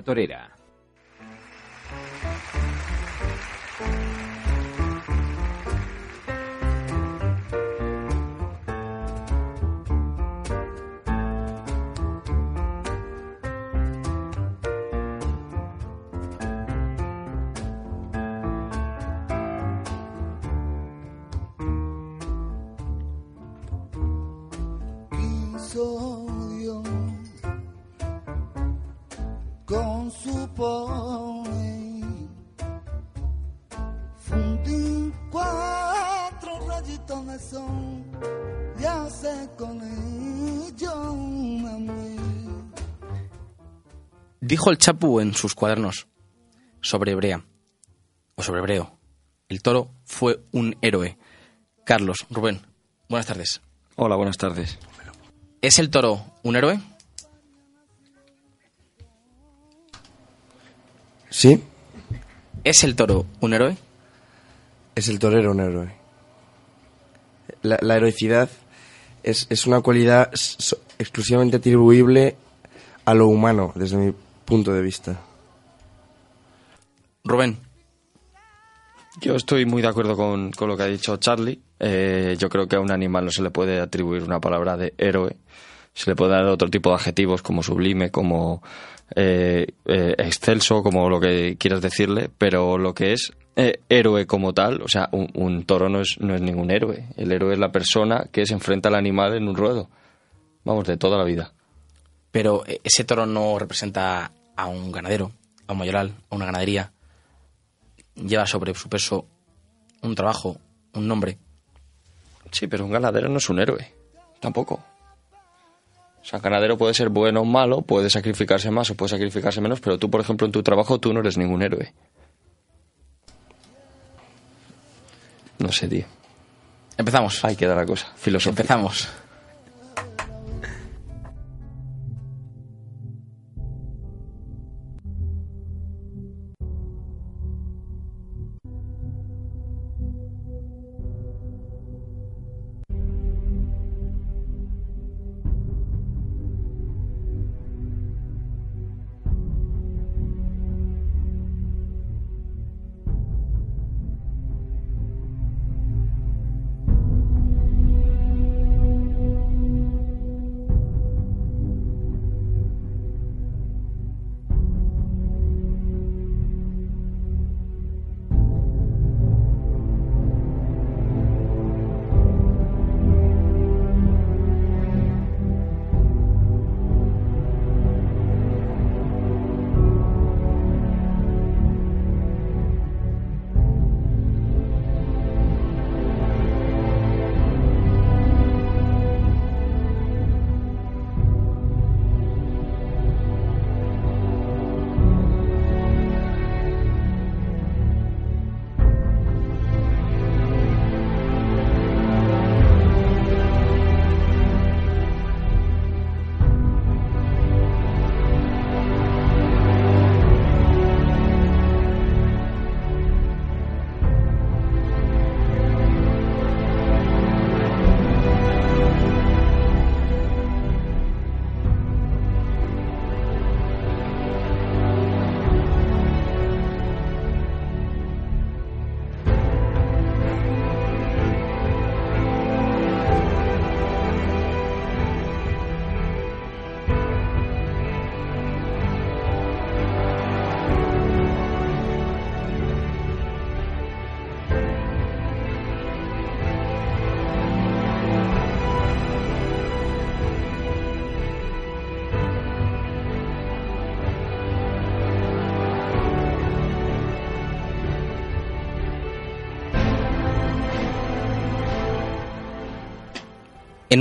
Torera. Dijo el Chapu en sus cuadernos sobre Hebrea, o sobre Hebreo. El toro fue un héroe. Carlos, Rubén, buenas tardes. Hola, buenas tardes. ¿Es el toro un héroe? Sí, ¿Es el toro un héroe? es el torero un héroe. La, la heroicidad es, es una cualidad so- exclusivamente atribuible a lo humano, desde mi punto de vista. Rubén, Yo estoy muy de acuerdo con, con lo que ha dicho Charlie. Eh, yo creo que a un animal no se le puede atribuir una palabra de héroe. Se le puede dar otro tipo de adjetivos como sublime, como eh, eh, excelso, como lo que quieras decirle, pero lo que es eh, héroe como tal, o sea, un, un toro no es, no es ningún héroe. El héroe es la persona que se enfrenta al animal en un ruedo. Vamos, de toda la vida. pero ese toro no representa a un ganadero, a un mayoral, a una ganadería. Lleva sobre su peso un trabajo, un nombre. Sí, pero un ganadero no es un héroe. Tampoco. O sea, un ganadero puede ser bueno o malo, puede sacrificarse más o puede sacrificarse menos, pero tú, por ejemplo, en tu trabajo tú no eres ningún héroe. No sé, tío. Empezamos. Ahí queda la cosa. Filosofía. Empezamos.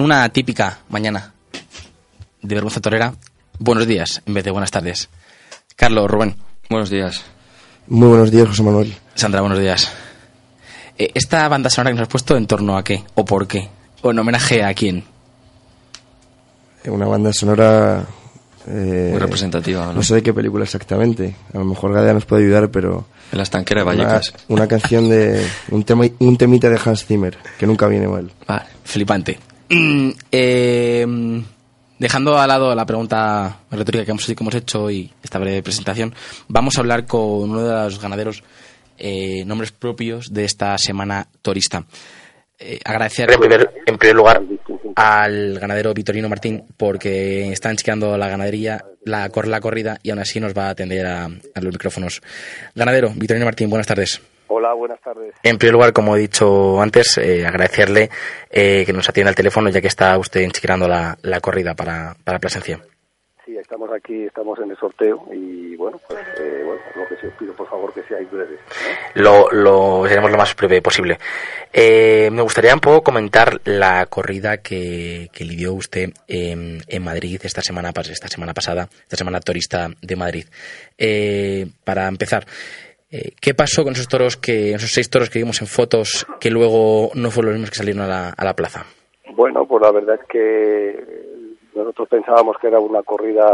Una típica mañana de vergüenza torera, buenos días en vez de buenas tardes. Carlos, Rubén. Buenos días. Muy buenos días, José Manuel. Sandra, buenos días. Eh, ¿Esta banda sonora que nos has puesto en torno a qué? ¿O por qué? ¿O en homenaje a quién? Una banda sonora... eh, Muy representativa, ¿no? No sé de qué película exactamente. A lo mejor Gadea nos puede ayudar, pero... En la estanquera de Una, Vallecas. una canción de... Un, tema, un temita de Hans Zimmer, que nunca viene mal. Vale, flipante. Mm, eh, dejando al lado la pregunta retórica que hemos, que hemos hecho y esta breve presentación, vamos a hablar con uno de los ganaderos eh, nombres propios de esta semana torista. Eh, agradecer en primer, en primer lugar al ganadero Vitorino Martín porque está enchiqueando la ganadería, la, la corrida y aún así nos va a atender a, a los micrófonos. Ganadero Vitorino Martín, buenas tardes. Hola, buenas tardes. En primer lugar, como he dicho antes, eh, agradecerle eh, que nos atienda al teléfono ya que está usted enchiquerando la, la corrida para, para Plasencia. Sí, estamos aquí, estamos en el sorteo y bueno, pues eh, bueno, lo que sí os pido por favor que seáis breves. ¿no? Lo, lo seremos lo más breve posible. Eh, me gustaría un poco comentar la corrida que, que lidió usted en, en Madrid esta semana, esta semana pasada, esta semana turista de Madrid. Eh, para empezar, eh, ¿qué pasó con esos toros que, esos seis toros que vimos en fotos que luego no fueron los mismos que salieron a la, a la plaza? Bueno, pues la verdad es que nosotros pensábamos que era una corrida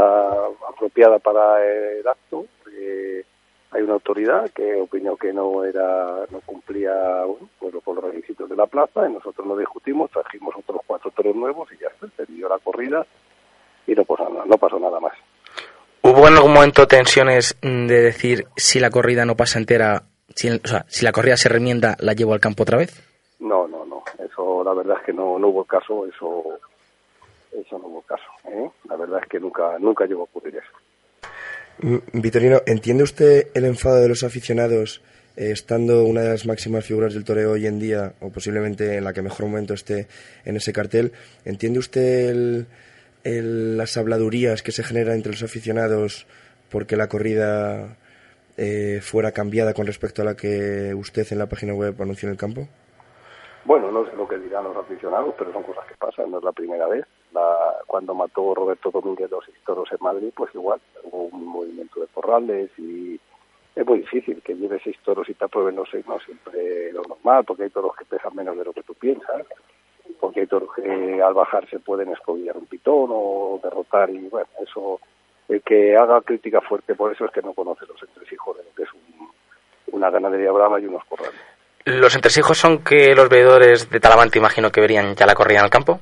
apropiada para el acto. Eh, hay una autoridad que opinó que no era, no cumplía bueno, pues, con los requisitos de la plaza y nosotros lo discutimos, trajimos otros cuatro toros nuevos y ya está, se dio la corrida y no pasó nada, no pasó nada más. ¿Hubo en algún momento tensiones mm, de decir si la corrida no pasa entera, si, o sea, si la corrida se remienda, la llevo al campo otra vez? No, no, no. Eso, la verdad es que no, no hubo caso. Eso, eso no hubo caso. ¿eh? La verdad es que nunca, nunca llegó a ocurrir eso. Mm, Vitorino, ¿entiende usted el enfado de los aficionados eh, estando una de las máximas figuras del toreo hoy en día, o posiblemente en la que mejor momento esté en ese cartel? ¿Entiende usted el- el- las habladurías que se generan entre los aficionados porque la corrida eh, fuera cambiada con respecto a la que usted en la página web anunció en el campo? Bueno, no sé lo que dirán los aficionados, pero son cosas que pasan. No es la primera vez. La, cuando mató Roberto Domínguez los toros en Madrid, pues igual hubo un movimiento de porrales y es muy difícil que lleves seis toros y te aprueben los seis, no siempre lo normal, porque hay toros que pesan menos de lo que tú piensas, porque hay toros que al bajar se pueden escobillar un pitón o derrotar y bueno, eso, el que haga crítica fuerte por eso es que no conoce los entresijos de lo que es un- una ganadería brava y unos corrales. ¿Los entresijos son que los veedores de Talavante imagino que verían ya la corrida en el campo?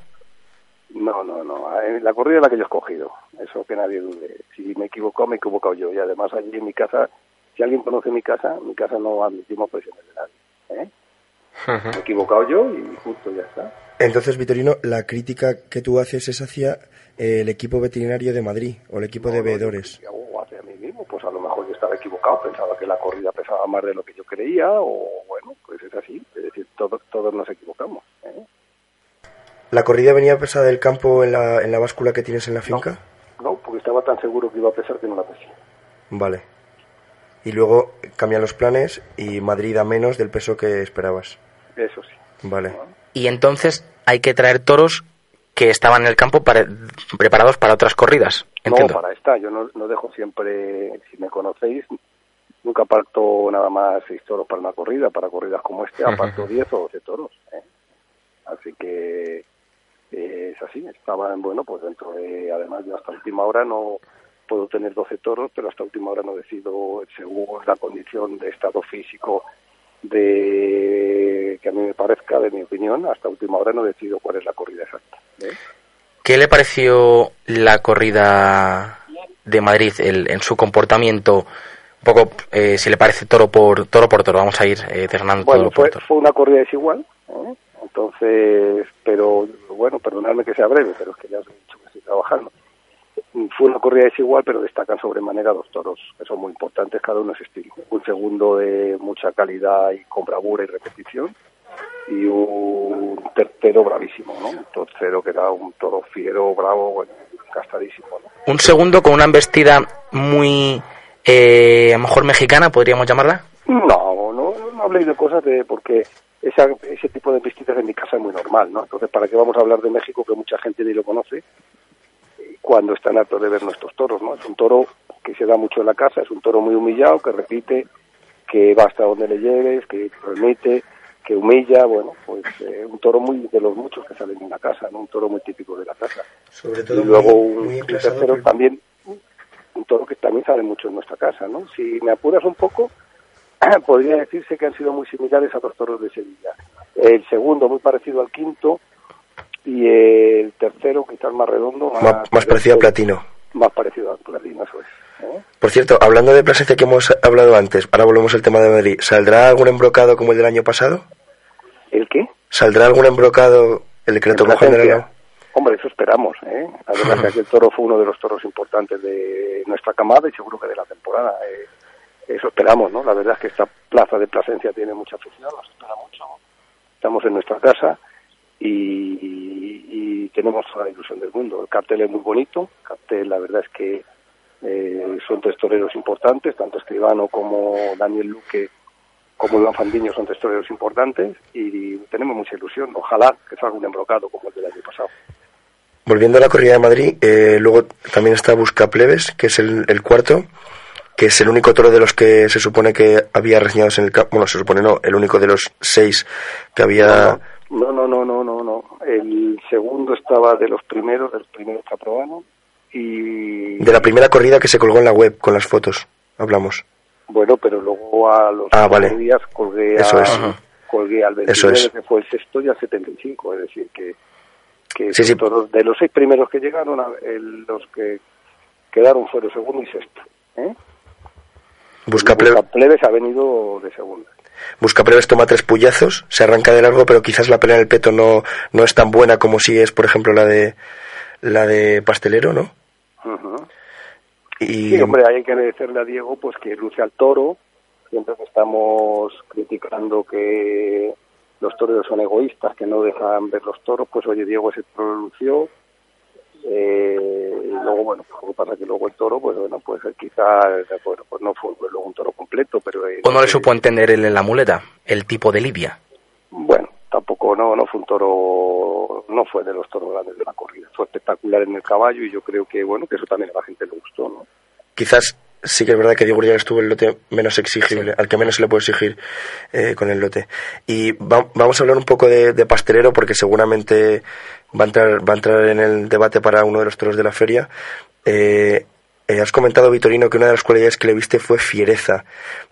No, no, no. Eh, La corrida es la que yo he escogido. Eso que nadie dude. Si me he equivocado, me he equivocado yo. Y además allí en mi casa, si alguien conoce mi casa, en mi casa no admitimos presiones de nadie. ¿eh? Me he equivocado yo y justo ya está. Entonces, Vitorino, la crítica que tú haces es hacia eh, el equipo veterinario de Madrid o el equipo de veedores. O hacia mí mismo, pues a lo mejor yo estaba equivocado. Pensaba que la corrida pesaba más de lo que yo creía o bueno, pues es así. Es decir, todos, todos nos equivocamos. ¿eh? ¿La corrida venía pesada del campo en la, en la báscula que tienes en la finca? No, porque estaba tan seguro que iba a pesar que no la pesé. Vale. Y luego cambian los planes y Madrid da menos del peso que esperabas. Eso sí. Vale. Y entonces hay que traer toros que estaban en el campo para- preparados para otras corridas. Entiendo. No, para esta. Yo no, no dejo siempre, si me conocéis, nunca aparto nada más seis toros para una corrida. Para corridas como este, aparto 10 o 12 toros. ¿eh? Así que eh, es así. Estaban, bueno, pues dentro de. Además, yo hasta última hora no puedo tener 12 toros, pero hasta última hora no decido, según la condición de estado físico de que a mí me parezca, de mi opinión, hasta última hora no decido cuál es la corrida exacta. ¿eh? ¿Qué le pareció la corrida de Madrid el- en su comportamiento? Un poco, eh, si le parece toro por toro por toro. Vamos a ir eh, desgranando Bueno, toro fue, por toro. fue una corrida desigual, ¿eh? entonces, pero bueno, perdonadme que sea breve, pero es que ya os he dicho que estoy trabajando. Fue una corrida desigual, pero destacan sobremanera dos toros, que son muy importantes, cada uno es estilo. Un segundo de mucha calidad y con bravura y repetición, y un tercero bravísimo, ¿no? Un tercero que era un toro fiero, bravo, bueno, gastadísimo, ¿no? Un segundo con una embestida muy, eh, a lo mejor mexicana, podríamos llamarla. No, no, no habléis de cosas de porque esa, ese tipo de vestidas en mi casa es muy normal, ¿no? Entonces, ¿para qué vamos a hablar de México que mucha gente ni lo conoce? Cuando están hartos de ver nuestros toros, ¿no? Es un toro que se da mucho en la casa, es un toro muy humillado, que repite, que va hasta donde le llegues, que permite, que humilla, bueno, pues eh, un toro muy de los muchos que salen en la casa, ¿no? Un toro muy típico de la casa. Sobre todo y luego muy- un, muy un enclasado, tercero también, un toro que también sale mucho en nuestra casa, ¿no? Si me apuras un poco, podría decirse que han sido muy similares a los toros de Sevilla. El segundo muy parecido al quinto y el tercero quizás más redondo, más, Más, más parecido a platino. más parecido al platino, eso es. ¿eh? Por cierto, hablando de Plasencia que hemos hablado antes, ahora volvemos al tema de Madrid. ¿Saldrá algún embrocado como el del año pasado? ¿El qué? ¿Saldrá algún embrocado el que le tocó general? Hombre, eso esperamos. ¿eh? La verdad es que aquel toro fue uno de los toros importantes de nuestra camada y seguro que de la temporada. eh. Eso esperamos, ¿no? La verdad es que esta plaza de Plasencia tiene mucha afición, nos espera mucho. Estamos en nuestra casa y, y tenemos toda la ilusión del mundo. El cartel es muy bonito, el cartel la verdad es que eh, son tres toreros importantes, tanto Escribano como Daniel Luque como Iván Fandiño son tres toreros importantes y tenemos mucha ilusión. Ojalá que salga un embrocado como el del año pasado. Volviendo a la corrida de Madrid, eh, luego también está Busca Plebes, que es el, el cuarto, que es el único toro de los que se supone que había reseñados en el campo. Bueno, se supone no, el único de los seis que había. No, no, no, no, no, no. El segundo estaba de los primeros, del primero que aprobaron y De la primera corrida que se colgó en la web con las fotos, hablamos. bueno, pero luego a los Ah, vale. días colgué, Eso a- es. colgué al Eso 29 es. que fue el sexto y al 75, es decir que que Sí, son sí. toros- de los seis primeros que llegaron, a- el- los que quedaron fueron segundo y sexto. ¿eh? Busca, Busca Plebes ha venido de segunda. Busca Plebes toma tres puñazos, se arranca de largo, pero quizás la pelea en el peto no, no es tan buena como si es, por ejemplo, la de la de Pastelero, ¿no? Y Sí, hombre, hay que agradecerle a Diego pues que luce al toro. Siempre que estamos criticando que los toreros son egoístas, que no dejan ver los toros, pues oye, Diego ese toro lució. Eh, y luego, bueno, lo que pasa es que luego el toro, pues bueno, pues quizás, bueno, pues no fue luego un toro completo, pero... eh, ¿O no le supo entender él en la muleta el tipo de lidia? Bueno, tampoco, no, no fue un toro, no fue de los toros grandes de la corrida. Fue espectacular en el caballo y yo creo que, bueno, que eso también a la gente le gustó, ¿no? quizás sí que es verdad que Diego Urdiales estuvo el lote menos exigible, al que menos se le puede exigir eh, con el lote. Y va- vamos a hablar un poco de, de pastelero porque seguramente va a entrar va a entrar en el debate para uno de los toros de la feria. Eh, eh, has comentado, Vitorino, que una de las cualidades que le viste fue fiereza.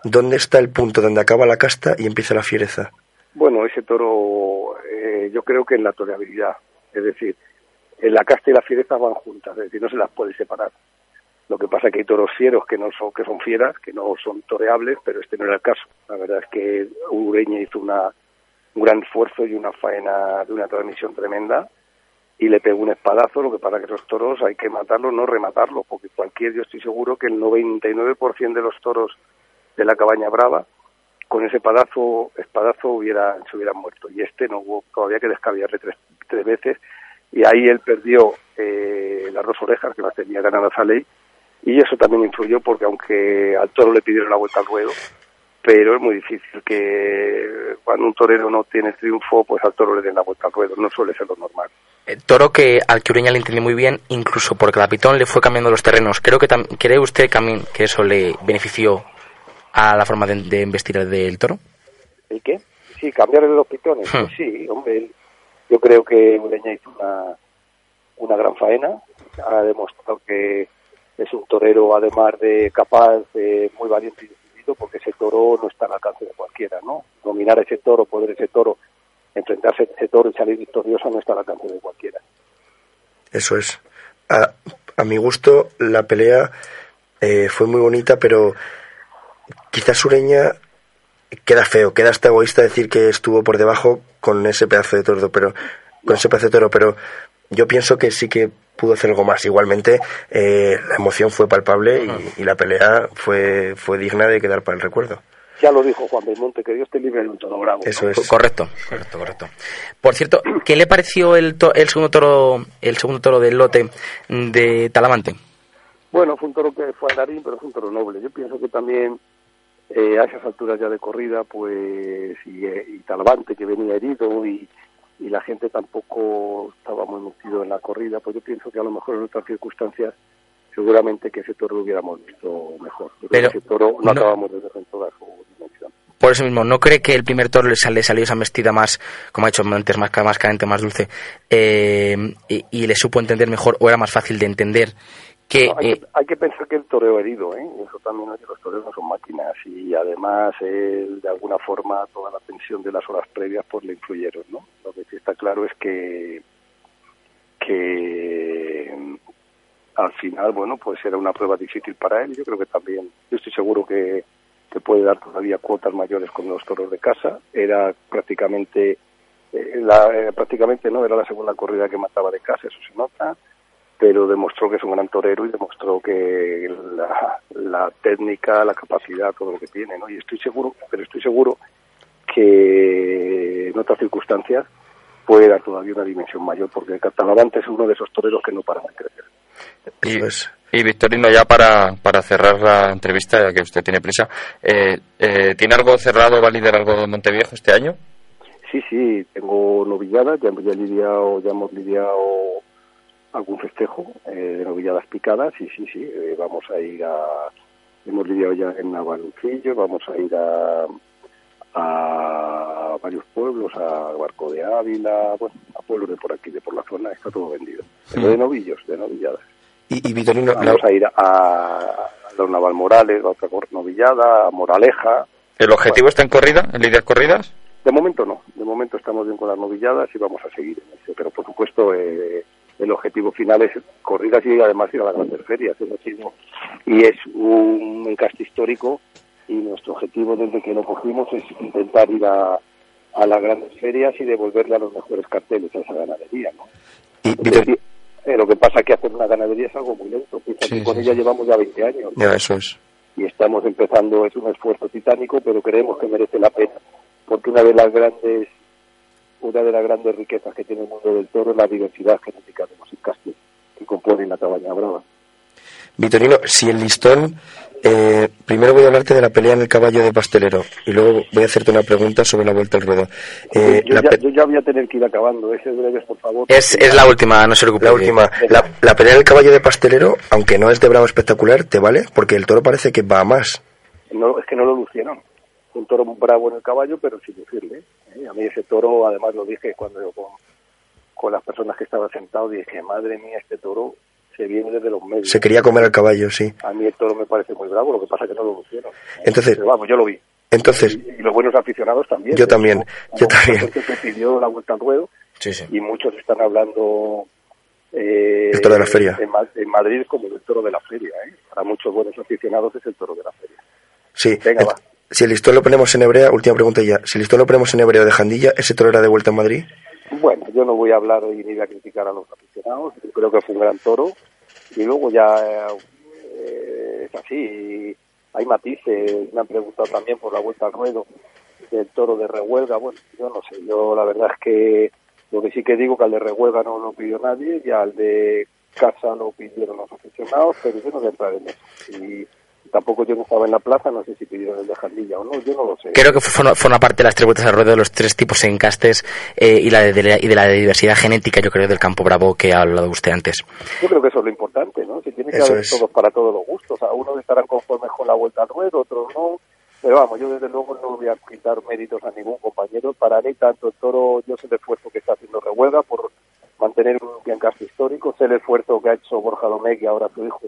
¿Dónde está el punto donde acaba la casta y empieza la fiereza? Bueno, ese toro, eh, yo creo que en la toreabilidad, es decir, en la casta y la fiereza van juntas, es decir, no se las puede separar. Lo que pasa es que hay toros fieros que no son que son fieras, que no son toreables, pero este no era el caso. La verdad es que Ureña hizo una, un gran esfuerzo y una faena de una transmisión tremenda y le pegó un espadazo, lo que pasa es que esos toros hay que matarlos, no rematarlos, porque cualquier, yo estoy seguro que el 99% de los toros de la cabaña brava con ese espadazo, espadazo hubiera, se hubieran muerto. Y este no hubo, todavía que descabiarle tres, tres veces. Y ahí él perdió eh, las dos orejas que las tenía ganadas a ley. Y eso también influyó porque aunque al toro le pidieron la vuelta al ruedo, pero es muy difícil que cuando un torero no tiene triunfo, pues al toro le den la vuelta al ruedo. No suele ser lo normal. Eh, toro que al que Ureña le entendió muy bien, incluso porque la pitón le fue cambiando los terrenos. Creo que ¿Cree usted también que eso le benefició a la forma de, de investir del toro? ¿El qué? Sí, cambiarle los pitones. Hmm. Pues sí, hombre, yo creo que Ureña hizo una, una gran faena. Ha demostrado que es un torero, además de capaz, de muy valiente y decidido, porque ese toro no está al alcance de cualquiera, ¿no? Dominar ese toro, poder ese toro, enfrentarse a ese toro y salir victorioso no está al alcance de cualquiera. Eso es. A, a mi gusto, la pelea eh, fue muy bonita, pero quizás Sureña queda feo, queda hasta egoísta decir que estuvo por debajo con ese pedazo de toro, pero con ese pedazo de toro, pero yo pienso que sí que pudo hacer algo más. Igualmente, eh, la emoción fue palpable y, y la pelea fue, fue digna de quedar para el recuerdo. Ya lo dijo Juan Belmonte, que Dios te libre de un toro bravo. ¿no? Eso es. Correcto, correcto, correcto. Por cierto, ¿qué le pareció el, to- el segundo toro, el segundo toro del lote de Talamante? Bueno, fue un toro que fue a Darín, pero fue un toro noble. Yo pienso que también eh, a esas alturas ya de corrida, pues, y, eh, y Talavante, que venía herido, y, y la gente tampoco estaba muy metido en la corrida, pues yo pienso que a lo mejor en otras circunstancias seguramente que ese toro lo hubiéramos visto mejor. Pero, Pero ese toro no, no- acabamos de ver en toda su dimensión. Por eso mismo, ¿no cree que el primer toro le sale, salió esa vestida más, como ha dicho antes, más, más caliente, más dulce, eh, y, y le supo entender mejor o era más fácil de entender que... No, hay, eh, que hay que pensar que el toreo herido, ¿eh? eso también oye, los toreros no son máquinas y además él, de alguna forma toda la tensión de las horas previas pues le influyeron, ¿no? Lo que sí está claro es que que al final, bueno, pues era una prueba difícil para él. Yo creo que también, yo estoy seguro que, que puede dar todavía cuotas mayores con los toros de casa. Era prácticamente, eh, la, eh, prácticamente no, era la segunda corrida que mataba de casa, eso se nota pero demostró que es un gran torero y demostró que la, la técnica, la capacidad, todo lo que tiene, ¿no? Y estoy seguro, pero estoy seguro que en otras circunstancias puede dar todavía una dimensión mayor, porque el Catalavante es uno de esos toreros que no paran de crecer. Y, y Victorino, ya para, para cerrar la entrevista, ya que usted tiene prisa, eh, eh, ¿tiene algo cerrado, va a liderar algo de Monteviejo este año? Sí, sí, tengo novilladas, ya, ya, lidiado, ya hemos lidiado algún festejo eh, de novilladas picadas y sí, sí, eh, vamos a ir a... Hemos lidiado ya en Navalucillo, vamos a ir a, a varios pueblos, a Barco de Ávila, bueno, a pueblos de por aquí, de por la zona, está todo vendido. Pero de novillos, de novilladas. Y, y Vitorino, la- Vamos a ir a, a los Naval Morales, a otra novillada, a Moraleja. ¿El objetivo está en corrida, en lidiar corridas? De momento no, de momento estamos bien con las novilladas y vamos a seguir en eso. Pero por supuesto, eh, el objetivo final es corridas y además ir a las grandes ferias. Es decir, ¿no? y es un encaste histórico y nuestro objetivo desde que lo cogimos es intentar ir a, a las grandes ferias y devolverle a los mejores carteles a esa ganadería. ¿no? y eh, lo que pasa es que hacer una ganadería es algo muy lento. Sí, con sí, ella sí. llevamos ya 20 años. ya, eso es. y estamos empezando, es un esfuerzo titánico, pero creemos que merece la pena, porque una de las grandes una de las grandes riquezas que tiene el mundo del toro es la diversidad genética de los que componen la cabaña brava. Vitorino, si el listón, eh, primero voy a hablarte de la pelea en el caballo de pastelero y luego voy a hacerte una pregunta sobre la vuelta al ruedo. Eh, yo, la, ya, pe- yo ya voy a tener que ir acabando, ese breves, por favor. es, es la última, no se preocupe. la última, la, la pelea en el caballo de pastelero, aunque no es de bravo espectacular, ¿te vale? Porque el toro parece que va a más. No, es que no lo lucieron. Un toro bravo en el caballo, pero sin lucirle. ¿Eh? A mí ese toro, además lo dije cuando yo con, con las personas que estaban sentados, dije, madre mía, este toro se viene desde los medios. Se quería comer al caballo, sí. A mí el toro me parece muy bravo, lo que pasa es que no lo lucieron. Entonces, Pero vamos, yo lo vi. entonces, Y, y los buenos aficionados también. Yo también, yo también. que pidió la vuelta al ruedo Sí, sí. y muchos están hablando... Eh, El toro de la feria. En, Ma- en Madrid como el toro de la feria. ¿eh? Para muchos buenos aficionados es el toro de la feria. sí. Venga, va. Si el listón lo ponemos en hebrea, última pregunta ya. Si el listón lo ponemos en hebreo de Jandilla, ¿ese toro era de vuelta en Madrid? Bueno, yo no voy a hablar y ni voy a criticar a los aficionados. Creo que fue un gran toro. Y luego ya eh, es así. Hay matices. Me han preguntado también por la vuelta al ruedo del toro de rehuelga. Bueno, yo no sé. Yo la verdad es que lo que sí que digo que al de rehuelga no lo pidió nadie y al de casa lo pidieron los aficionados, pero yo no voy a entrar en eso. Y tampoco yo no estaba en la plaza, no sé si pidieron el de Jandilla o no, yo no lo sé. Creo que forma, forma parte de las tres vueltas al ruedo de los tres tipos de encastes eh, y, la de, de la- y de la diversidad genética, yo creo, del campo bravo que ha hablado usted antes. Yo creo que eso es lo importante, ¿no? Si tiene que Eso haber es. todos para todos los gustos. A unos estarán conformes con la vuelta al ruedo, otros no. Pero vamos, yo desde luego no voy a quitar méritos a ningún compañero. Para mí, tanto el toro, yo sé el esfuerzo que está haciendo Rehuelga por mantener un encaste histórico, sé el esfuerzo que ha hecho Borja Domecq y ahora su hijo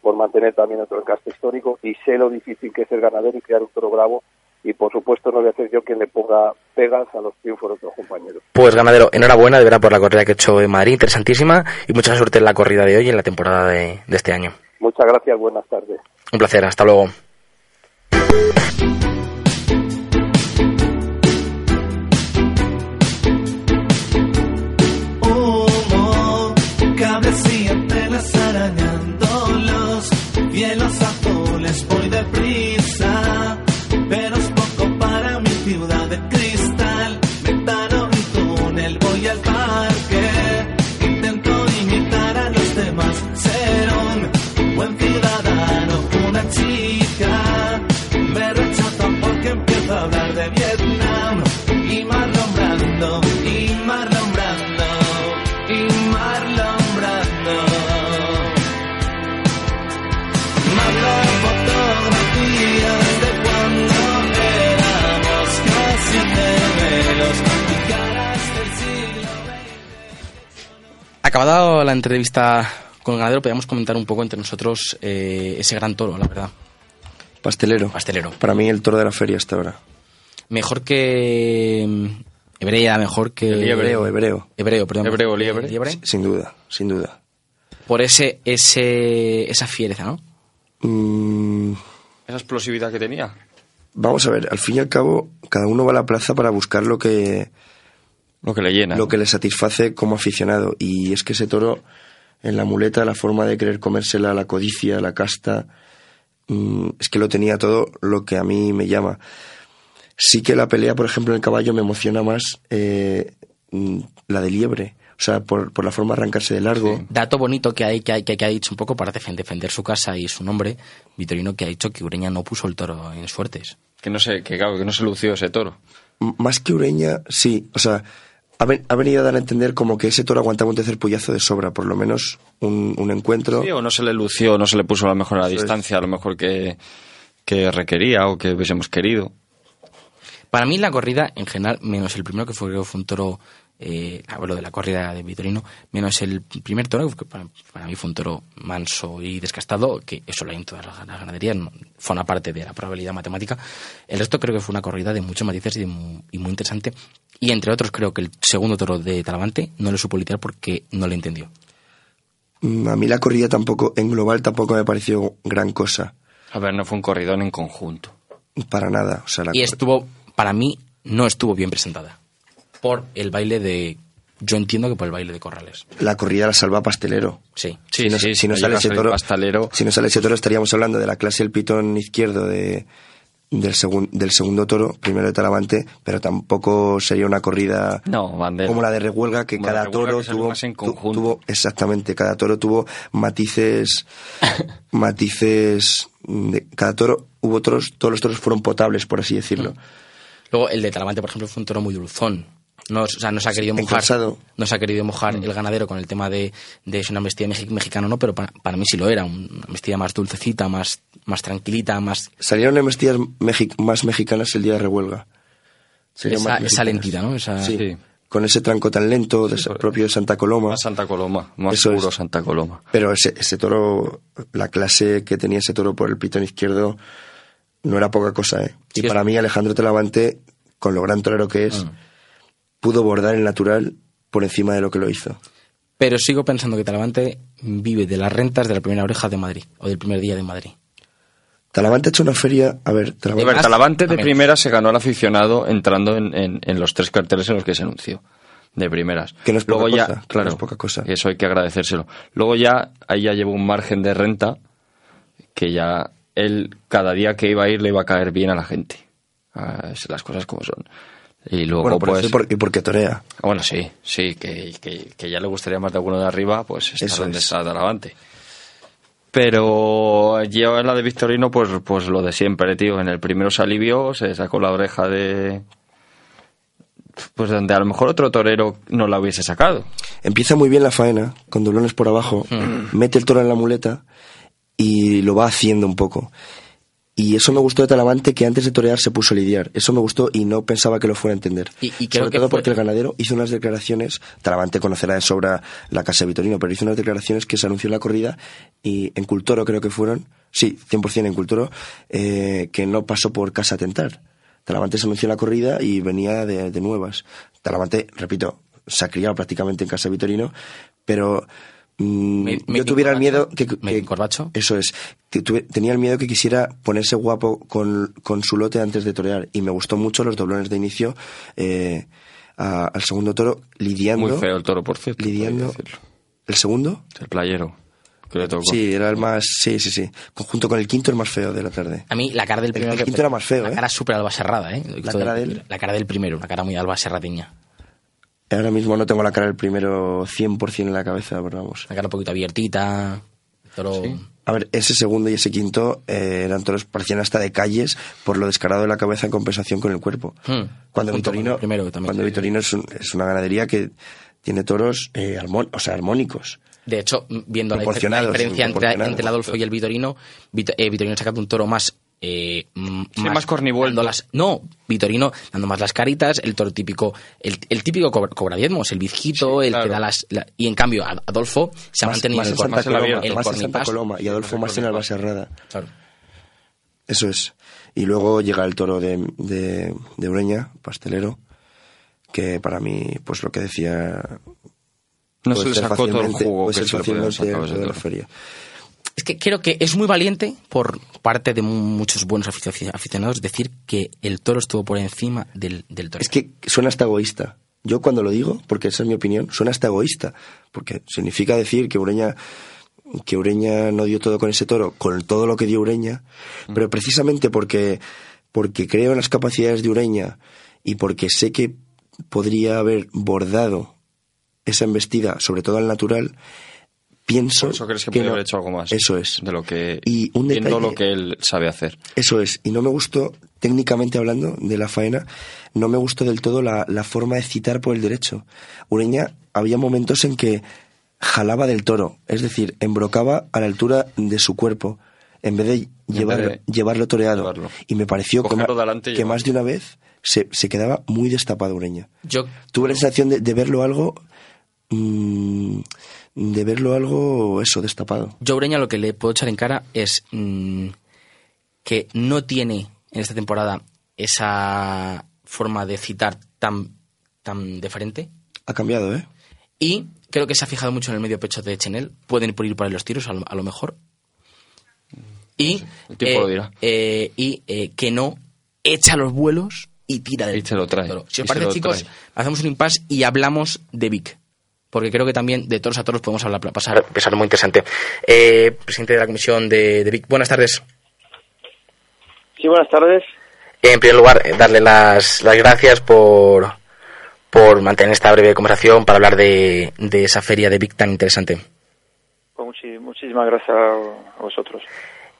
por mantener también otro encaste histórico y sé lo difícil que es ser ganadero y crear un toro bravo y por supuesto no voy a ser yo quien le ponga pegas a los triunfos de otros compañeros. Pues ganadero, enhorabuena de verdad por la corrida que he hecho en Madrid, interesantísima, y mucha suerte en la corrida de hoy y en la temporada de, de este año. Muchas gracias, buenas tardes. Un placer, hasta luego. Acabada la entrevista con el ganadero, podíamos comentar un poco entre nosotros eh, ese gran toro, la verdad. Pastelero. Pastelero. Para mí el toro de la feria hasta ahora. Mejor que. mm, Hebrea, mejor que. Hebreo, hebreo. Hebreo, perdón. Hebreo, liebre. Sin duda, sin duda. Por ese, ese, esa fiereza, ¿no? Mm, Esa explosividad que tenía. vamos a ver, al fin y al cabo, cada uno va a la plaza para buscar lo que, Lo que le llena. lo que le satisface como aficionado. Y es que ese toro, en la muleta, la forma de querer comérsela, la codicia, la casta, mm, es que lo tenía todo lo que a mí me llama. Sí que la pelea, por ejemplo, en el caballo me emociona más eh, mm, la de liebre. O sea, por, por la forma de arrancarse de largo. Dato bonito que hay, que, hay, que, ha dicho un poco para defen- defender su casa y su nombre, Vitorino, que ha dicho que Ureña no puso el toro en suertes. Que no se, que, claro, que no se lució ese toro. M- Más que Ureña, sí. O sea, ha, ven- ha venido a dar a entender como que ese toro aguantaba un tercer puyazo de sobra, por lo menos un, un encuentro. Sí, o no se le lució, no se le puso a lo mejor a la distancia, a lo mejor que, que requería o que hubiésemos querido. Para mí la corrida, en general, menos el primero que fue, creo que fue un toro, eh, hablo de la corrida de Vitorino, menos el primer toro, que para, para mí fue un toro manso y descastado, que eso lo hay en todas las las ganaderías, no- fue una parte de la probabilidad matemática. El resto creo que fue una corrida de muchos matices y, de y muy interesante. Y entre otros creo que el segundo toro de Talavante no le supo lidiar porque no le entendió. A mí la corrida tampoco, en global tampoco me pareció gran cosa. A ver, no fue un corridón en conjunto. Para nada. O sea, la Y estuvo, para mí, no estuvo bien presentada. Por el baile de. Yo entiendo que por el baile de Corrales. la corrida la salva Pastelero. Sí. Sí, si no, sí, si no no sale ese toro, Pastelero. si no sale ese toro estaríamos hablando de la clase del pitón izquierdo de, del, segun- del segundo toro, primero de Talavante, pero tampoco sería una corrida No, como la de Rehuelga, que Como cada Rehuelga toro que tuvo, más en tuvo- exactamente, cada toro tuvo matices, matices, de, cada toro, hubo toros, todos los toros fueron potables, por así decirlo. Luego el de Talavante, por ejemplo, fue un toro muy dulzón. No, o sea, no se ha querido mojar. Encalzado. No se ha querido mojar el ganadero con el tema de, de si una mexi- mexicana o no, pero para, para mí sí lo era. Una embestida más dulcecita, más, más tranquilita, más. Salieron mexi- más mexicanas el día de. Salieron Esa, más esa lentita, ¿no? Esa, Sí. Sí. Con ese tranco tan lento, de ese propio de Santa Coloma. Más Santa Coloma, más Eso puro es. Santa Coloma. Pero ese, ese toro, la clase que tenía ese toro por el pitón izquierdo, no era poca cosa, ¿eh? Sí, y es- para mí, Alejandro Telavante, con lo gran torero que es, Mm. Pudo bordar el natural por encima de lo que lo hizo. Pero sigo pensando que Talavante vive de las rentas de la primera oreja de Madrid, o del primer día de Madrid. Talavante ha hecho una feria, a ver, A Talavante, ver, Talavante de También. primera se ganó al aficionado entrando en, en- en los tres carteles en los que se anunció. De primeras. Que no es poca Luego ya, cosa, claro, no es poca cosa. Eso hay que agradecérselo. Luego ya, ahí ya llevó un margen de renta que ya él, cada día que iba a ir, le iba a caer bien a la gente. Ah, las cosas como son. Y luego, bueno, por pues. y por- y porque torea. Bueno, sí, sí, que, que, que ya le gustaría más de alguno de arriba, pues está Eso donde es. está Talavante. Pero yo en la de Victorino, pues, pues lo de siempre, tío. En el primero se alivió, se sacó la oreja de. Pues donde a lo mejor otro torero no la hubiese sacado. Empieza muy bien la faena, con doblones por abajo, Hmm. mete el toro en la muleta y lo va haciendo un poco. Y eso me gustó de Talavante, que antes de torear se puso a lidiar. Eso me gustó y no pensaba que lo fuera a entender. Y- y creo Sobre que todo fue- porque el ganadero hizo unas declaraciones, Talavante conocerá de sobra la casa de Vitorino, pero hizo unas declaraciones que se anunció en la corrida y en Cultoro creo que fueron, sí, 100% en Cultoro, eh, que no pasó por casa a tentar. Talavante se anunció en la corrida y venía de, de nuevas. Talavante, repito, se ha criado prácticamente en casa de Vitorino, pero mm, Me- me- yo tuviera el miedo que, me- que- Corbacho. eso es. Que tuve- tenía el miedo que quisiera ponerse guapo con, con su lote antes de torear. Y me gustó mucho los doblones de inicio eh, a- al segundo toro, lidiando. Muy feo el toro, por cierto. Lidiando. ¿El segundo? El playero. Que le tocó. Sí, era el más. Sí, sí, sí. Junto con el quinto, el más feo de la tarde. A mí la cara del primero... el quinto era más feo, La ¿eh? cara súper albaserrada, ¿eh? La cara de él. La cara del primero, una cara muy albaserradiña. Ahora mismo no tengo la cara del primero 100% en la cabeza, pero vamos. La cara un poquito abiertita. Toro... A ver, ese segundo y ese quinto eh, eran toros, parecían hasta de calles por lo descarado de la cabeza en compensación con el cuerpo. Hmm. Cuando Vitorino, primero, que también. cuando Vitorino es, un- es una ganadería que tiene toros eh, armón- o sea, armónicos. De hecho, viendo la, diferencia entre, entre el Adolfo y el Vitorino, Vito- eh, Vitorino ha sacado un toro más eh, Sí, más dando las- no, Vitorino dando más las caritas, el toro típico, el, el típico cobra, cobra diezmos, el bizquito, el claro. que da las... la- y en cambio, Ad- Adolfo se ha Más, mantenido más en el Santa más en la Coloma, abierto. más en. Santa Coloma y Adolfo más en Albaserrada. Claro. Eso es. Y luego llega el toro de, de, de Ureña, pastelero, que para mí, pues lo que decía... No se le sacó todo el jugo que se le podía sacar de la feria. Es que creo que es muy valiente por parte de mu- muchos buenos afici- aficionados decir que el toro estuvo por encima del, del toro. Es que suena hasta egoísta. Yo cuando lo digo, porque esa es mi opinión, suena hasta egoísta. Porque significa decir que Ureña, que Ureña no dio todo con ese toro, con todo lo que dio Ureña, pero precisamente porque, porque creo en las capacidades de Ureña y porque sé que podría haber bordado esa embestida, sobre todo al natural, pienso Por eso crees que, que podría no- haber hecho algo más. Eso es. De lo que. Y un viendo detalle- lo que él sabe hacer. Eso es, y no me gustó, técnicamente hablando de la faena, no me gustó del todo la, la forma de citar por el derecho. Ureña, había momentos en que jalaba del toro, es decir, embrocaba a la altura de su cuerpo, en vez de, llevarlo, de llevarlo toreado. llevarlo. Y me pareció que, que más de una vez se, se quedaba muy destapado Ureña. Yo Tuve la sensación de, de verlo algo... mm, de verlo algo, eso, destapado. Yo a Ureña lo que le puedo echar en cara es mm, que no tiene en esta temporada esa forma de citar tan, tan de frente Ha cambiado, ¿eh? y creo que se ha fijado mucho en el medio pecho de Chenel. Pueden por ir por ahí los tiros a lo, a lo mejor. Y, el tiempo eh, lo dirá. eh, y eh, que no echa los vuelos y tira del Y se lo trae. toro. Si os parece, chicos, trae. hacemos un impasse y hablamos de Vic. Porque creo que también de toros a toros podemos hablar, pasar, pasar muy interesante. Eh, presidente de la comisión de, de Vic, buenas tardes. Sí, buenas tardes. En primer lugar, eh, darle las, las gracias por, por mantener esta breve conversación para hablar de, de esa feria de Vic tan interesante. Pues muchísimas gracias a vosotros.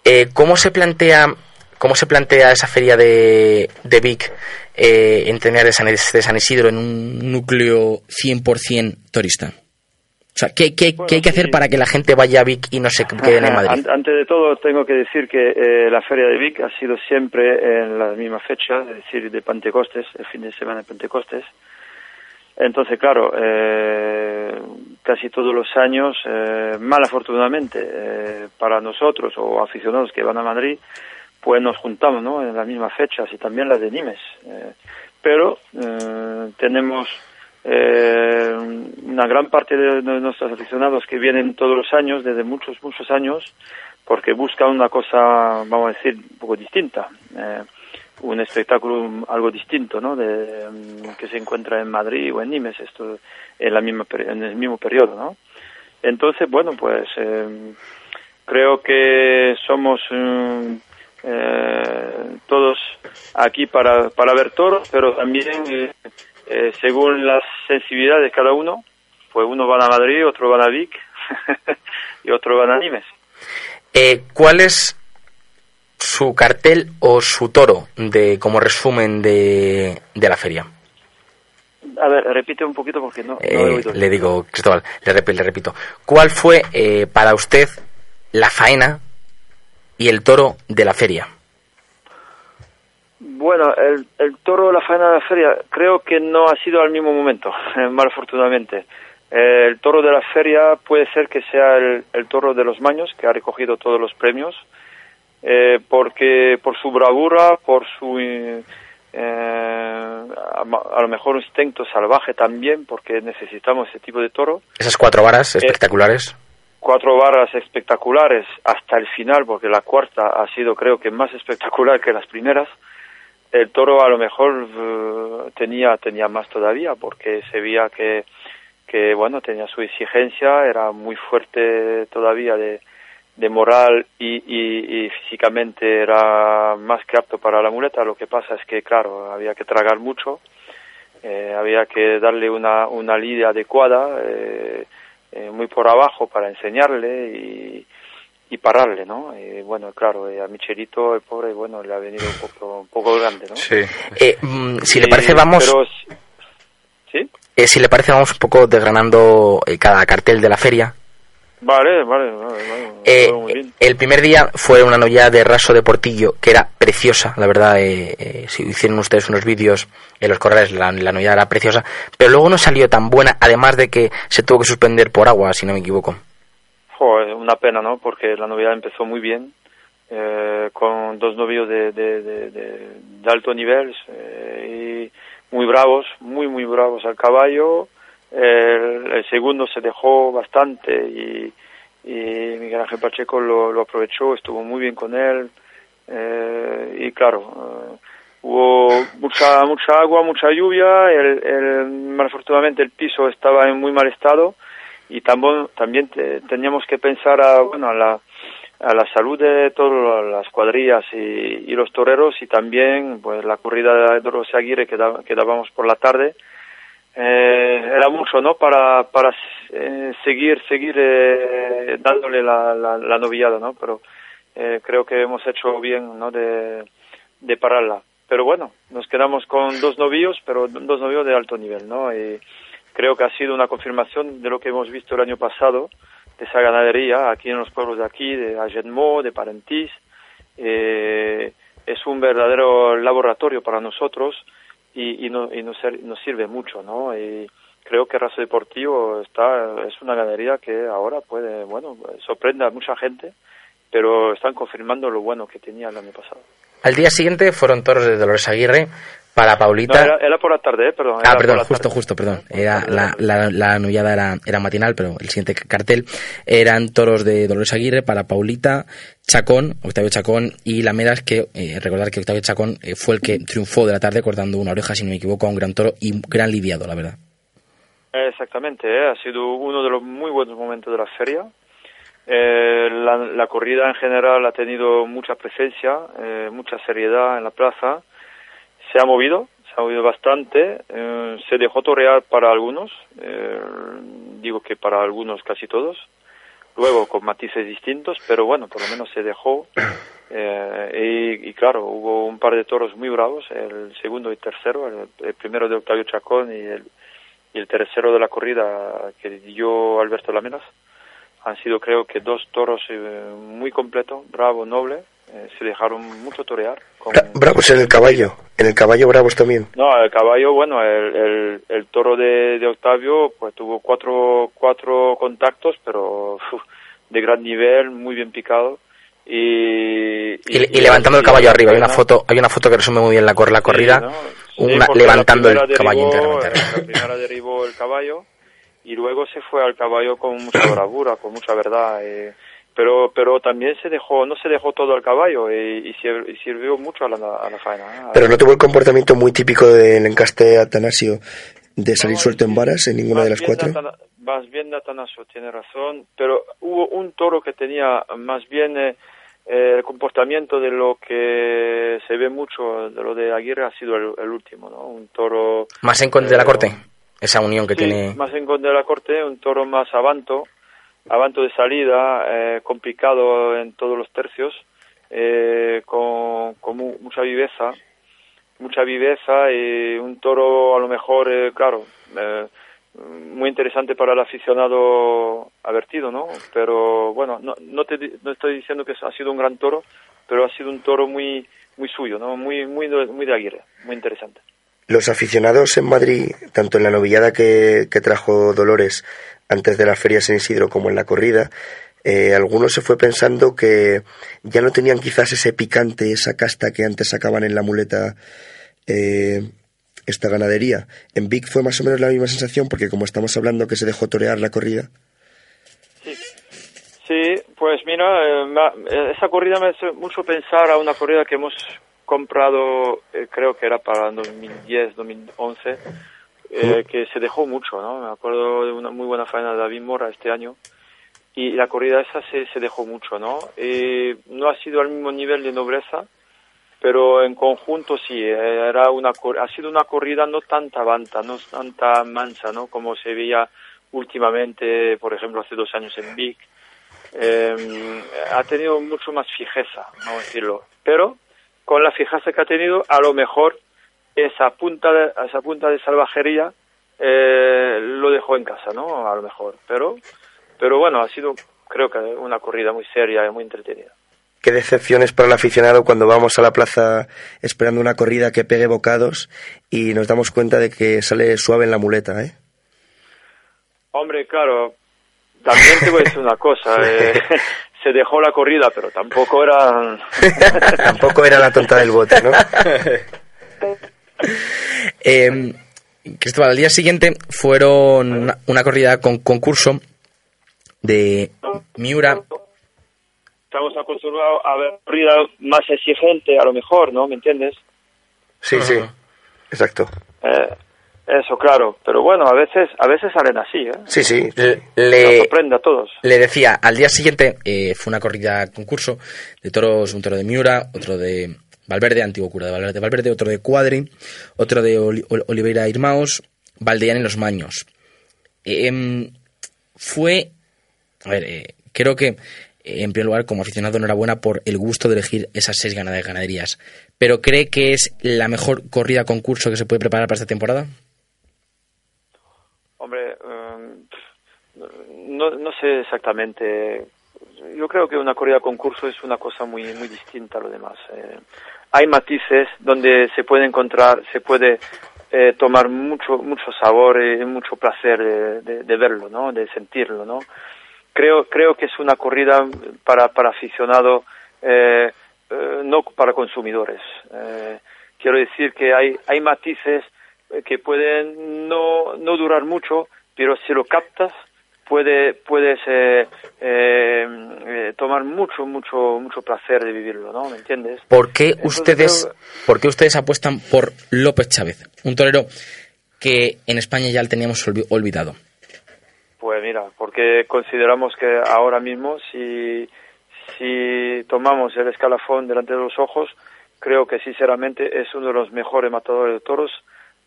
Eh, ¿Cómo se plantea cómo se plantea esa feria de, de Vic eh, en tener de San, de San Isidro en un núcleo 100% turista? O sea, ¿qué, qué, Bueno, qué hay que hacer sí. para que la gente vaya a Vic y no se queden en Madrid? An- Antes de todo, tengo que decir que eh, la Feria de Vic ha sido siempre en la misma fecha, es decir, de Pentecostes, el fin de semana de Pentecostes. Entonces, claro, eh, casi todos los años, eh, mal afortunadamente, eh, para nosotros o aficionados que van a Madrid, pues nos juntamos ¿no? en las mismas fechas y también las de Nimes. Eh, pero eh, tenemos eh, una gran parte de, nuestros aficionados que vienen todos los años, desde muchos, muchos años, porque buscan una cosa, vamos a decir, un poco distinta. eh, un espectáculo algo distinto, ¿no? De, mm, que se encuentra en Madrid o en Nimes, esto en, la misma, en el mismo periodo, ¿no? Entonces, bueno, pues eh, creo que somos eh, todos aquí para, para ver toros, pero también eh, eh, según las sensibilidades de cada uno, pues uno van a Madrid, otro van a Vic y otro van a Nimes. Eh, ¿Cuál es su cartel o su toro de como resumen de, de la feria? A ver, repite un poquito porque no, no he oído. le digo, Cristóbal, le, rep- le repito, ¿cuál fue eh, para usted la faena y el toro de la feria? Bueno, el, el toro de la faena de la feria creo que no ha sido al mismo momento, mal afortunadamente. Eh, el toro de la feria puede ser que sea el, el toro de los maños, que ha recogido todos los premios, eh, porque por su bravura, por su eh, eh, a, a lo mejor instinto salvaje también, porque necesitamos ese tipo de toro. Esas cuatro varas espectaculares. Cuatro barras espectaculares hasta el final, porque la cuarta ha sido creo que más espectacular que las primeras. El toro a lo mejor eh, tenía tenía más todavía, porque se veía que que bueno tenía su exigencia, era muy fuerte todavía de, de moral y, y, y físicamente era más que apto para la muleta. Lo que pasa es que claro había que tragar mucho, eh, había que darle una una lidia adecuada. Eh, eh, muy por abajo para enseñarle y, y pararle, ¿no? Y bueno, claro, eh, a Michelito, el pobre, bueno, le ha venido un poco, un poco grande, ¿no? Eh, mm, si le parece, vamos, pero si- ¿Sí? eh, si le parece, vamos un poco desgranando eh, cada cartel de la feria Vale, vale, vale, vale, Eh, muy bien. el primer día fue una novillada de raso de Portillo, que era preciosa, la verdad. eh, eh, si hicieron ustedes unos vídeos en los corrales, la, la novillada era preciosa. Pero luego no salió tan buena, además de que se tuvo que suspender por agua, si no me equivoco. Joder, una pena, ¿no? Porque la novia empezó muy bien, eh, con dos novios de, de, de, alto nivel eh, y muy bravos, muy, muy bravos al caballo. El, segundo se dejó bastante y, y Miguel Ángel Pacheco lo, lo aprovechó, estuvo muy bien con él. eh, y claro, eh, hubo mucha, mucha agua, mucha lluvia, el, el, malafortunadamente el piso estaba en muy mal estado y también, también te- teníamos que pensar a, bueno, a la, a la salud de todas las cuadrillas y, los toreros y también pues la corrida de Doros Aguirre que dábamos por la tarde eh, era mucho no para para eh, seguir seguir eh, dándole la, la, la novillada no pero eh, creo que hemos hecho bien no de, de pararla. Pero bueno nos quedamos con dos novillos pero dos novillos de alto nivel no y creo que ha sido una confirmación de lo que hemos visto el año pasado de esa ganadería aquí en los pueblos de aquí de Agenmo de Parentís. Eh, es un verdadero laboratorio para nosotros y, y, no- y nos, sirve mucho, ¿no? Y creo que Raso Deportivo está, es una ganadería que ahora puede, bueno, sorprende a mucha gente, pero están confirmando lo bueno que tenía el año pasado. Al día siguiente fueron toros de Dolores Aguirre para No, Paulita. era, era por la tarde, ¿eh? Perdón. Ah, perdón, justo, tarde. justo, perdón. Era la, la, la novillada era, era matinal, pero el siguiente cartel eran toros de Dolores Aguirre para Paulita, Chacón, Octavio Chacón y Lamedas, que eh, recordar que Octavio Chacón eh, fue el que triunfó de la tarde cortando una oreja, si no me equivoco, a un gran toro y gran lidiado, la verdad. Exactamente, ¿eh? ha sido uno de los muy buenos momentos de la feria. Eh, la, la corrida en general ha tenido mucha presencia, mucha seriedad en la plaza. Se ha movido, se ha movido bastante. eh, se dejó torear para algunos, eh, digo que para algunos casi todos. Luego con matices distintos, pero bueno, por lo menos se dejó. Eh, y, claro, hubo un par de toros muy bravos, el segundo y tercero, el, el primero de Octavio Chacón y el, y el tercero de la corrida que dio Alberto Lamenas han sido creo que dos toros eh, muy completos, bravo, noble, eh, se dejaron mucho torear. con- Bra- Bravos en el caballo, en el caballo bravos también. No, el caballo, bueno, el, el, el toro de, de Octavio pues tuvo cuatro, cuatro contactos, pero uf, de gran nivel, muy bien picado. Y, Y, y levantando el caballo arriba, hay una foto, hay una foto que resume muy bien la, cor- la corrida, ¿no? una- levantando la el caballo íntegramente. La primera derribó el caballo y luego se fue al caballo con mucha bravura, con mucha verdad. eh, pero pero también se dejó, no se dejó todo al caballo y, sir- y sirvió mucho a la, a la faena. ¿eh? Pero no tuvo el comportamiento muy típico del encaste Atanasio de salir suelto en varas en ninguna de las cuatro. Más bien Natanaso tiene razón, pero hubo un toro que tenía más bien eh, eh, el comportamiento de lo que se ve mucho de lo de Aguirre ha sido el, el último, ¿no? Un toro Más en contra de la eh, corte, esa unión que sí, tiene. más en contra de la corte, un toro más avanto, avanto de salida, eh, complicado en todos los tercios, eh, con, mu- mucha viveza, mucha viveza y un toro a lo mejor, eh, claro, eh, muy interesante para el aficionado avertido, ¿no? Pero bueno, no, no, te, no estoy diciendo que ha sido un gran toro, pero ha sido un toro muy muy suyo, ¿no? Muy muy muy de Aguirre, muy interesante. Los aficionados en Madrid, tanto en la novillada que, que trajo Dolores antes de la feria San Isidro como en la corrida, eh, algunos se fue pensando que ya no tenían quizás ese picante, esa casta que antes sacaban en la muleta eh, esta ganadería. En Vic fue más o menos la misma sensación porque como estamos hablando que se dejó torear la corrida, Sí, pues mira, eh, eh, esa corrida me hace mucho pensar a una corrida que hemos comprado, eh, creo que era para 2010, 2011, eh, que se dejó mucho, ¿no? Me acuerdo de una muy buena faena de David Mora este año y la corrida esa se, se dejó mucho, ¿no? Y no ha sido al mismo nivel de nobleza, pero en conjunto sí, eh, era una, ha sido una corrida no tanta banta, no tanta mansa, ¿no? Como se veía últimamente, por ejemplo, hace dos años en Vic. Eh, ha tenido mucho más fijeza, vamos a decirlo. Pero con la fijeza que ha tenido, a lo mejor esa punta de, esa punta de salvajería eh, lo dejó en casa, ¿no? A lo mejor. Pero pero bueno, ha sido creo que una corrida muy seria y muy entretenida. Qué decepciones para el aficionado cuando vamos a la plaza esperando una corrida que pegue bocados y nos damos cuenta de que sale suave en la muleta, ¿eh? Hombre, claro, también te voy a decir una cosa. eh, se dejó la corrida, pero tampoco era... Tampoco era la tonta del bote, ¿no? Eh, Cristóbal, al día siguiente fueron una, una corrida con concurso de Miura. Estamos acostumbrados a ver corrida más exigente, a lo mejor, ¿no? ¿Me entiendes? Sí, sí, exacto. Eh, eso, claro. Pero bueno, a veces, a veces salen así, ¿eh? Sí, sí. Nos Le, sorprende a todos. le decía, al día siguiente eh, fue una corrida concurso de toros, un toro de Miura, otro de Valverde, antiguo cura de Valverde, de Valverde otro de Cuadri, otro de Oli- Ol- Oliveira Irmaos, Valdeán en los Maños. Eh, em, fue, a ver, eh, creo que eh, en primer lugar, como aficionado, enhorabuena por el gusto de elegir esas seis ganaderías ganaderías. Pero ¿cree que es la mejor corrida concurso que se puede preparar para esta temporada? Hombre, eh, no, no sé exactamente. Yo creo que una corrida concurso es una cosa muy muy distinta a lo demás. Hay matices donde se puede encontrar, se puede eh, tomar mucho mucho sabor y mucho placer de verlo, ¿no? De sentirlo, ¿no? Creo creo que es una corrida para para aficionado, eh, eh, no para consumidores. Eh, quiero decir que hay hay matices eh, que pueden no, no durar mucho, pero si lo captas puede puedes eh, eh, eh, tomar mucho mucho mucho placer de vivirlo, ¿no? ¿Me entiendes? ¿Por qué Entonces ustedes, creo- por qué ustedes apuestan por López Chávez, un torero que en España ya lo teníamos olvi- olvidado? Pues mira, porque consideramos que ahora mismo si si tomamos el escalafón delante de los ojos, creo que sinceramente es uno de los mejores matadores de toros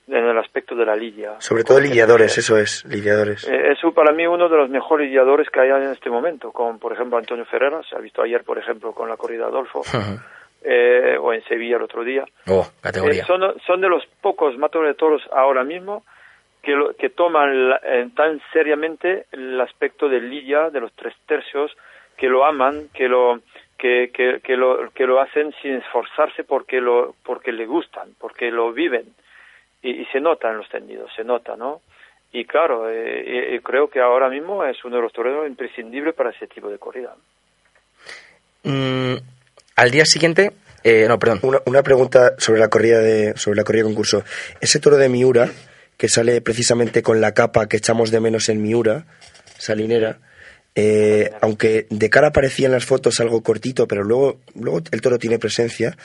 en el aspecto de la lidia. Sobre todo lidiadores, eso es, lidiadores. Eh, es para mí uno de los mejores guiadores que hay en este momento, con por ejemplo Antonio Ferrera, se ha visto ayer por ejemplo con la corrida Adolfo, eh, o en Sevilla el otro día. Oh, categoría. Eh, son, son de los pocos matadores de toros ahora mismo que, lo- que toman la- tan seriamente el aspecto de lidia, de los tres tercios, que lo aman, que lo que, que, que lo que lo hacen sin esforzarse porque lo porque le gustan, porque lo viven y, y se nota en los tendidos, se nota, ¿no? Y claro, eh, y- y creo que ahora mismo es uno de los toreros imprescindibles para ese tipo de corrida. Mm, al día siguiente, eh, no, perdón. Una, una pregunta sobre la corrida de sobre la corrida de concurso. Ese toro de Miura que sale precisamente con la capa que echamos de menos en Miura, salinera, eh, aunque de cara parecía en las fotos algo cortito, pero luego luego el toro tiene presencia.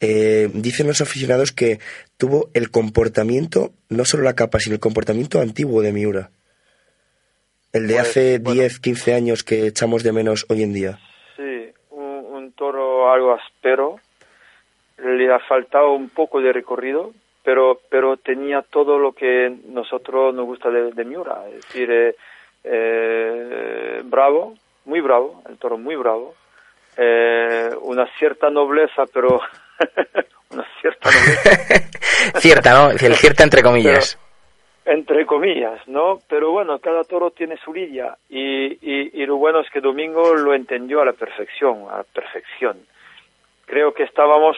eh, dicen los aficionados que tuvo el comportamiento, no solo la capa, sino el comportamiento antiguo de Miura. El de Pues, hace bueno. 10, 15 años que echamos de menos hoy en día. Sí, un, un toro algo áspero, le ha faltado un poco de recorrido, pero pero tenía todo lo que nosotros nos gusta de, de Miura, es decir, eh, eh, bravo, muy bravo, el toro muy bravo, eh, una cierta nobleza, pero una cierta nobleza. Cierta, ¿no? El cierta entre comillas. entre comillas, ¿no? Pero bueno, cada toro tiene su lidia y, y, y lo bueno es que Domingo lo entendió a la perfección, a la perfección. Creo que estábamos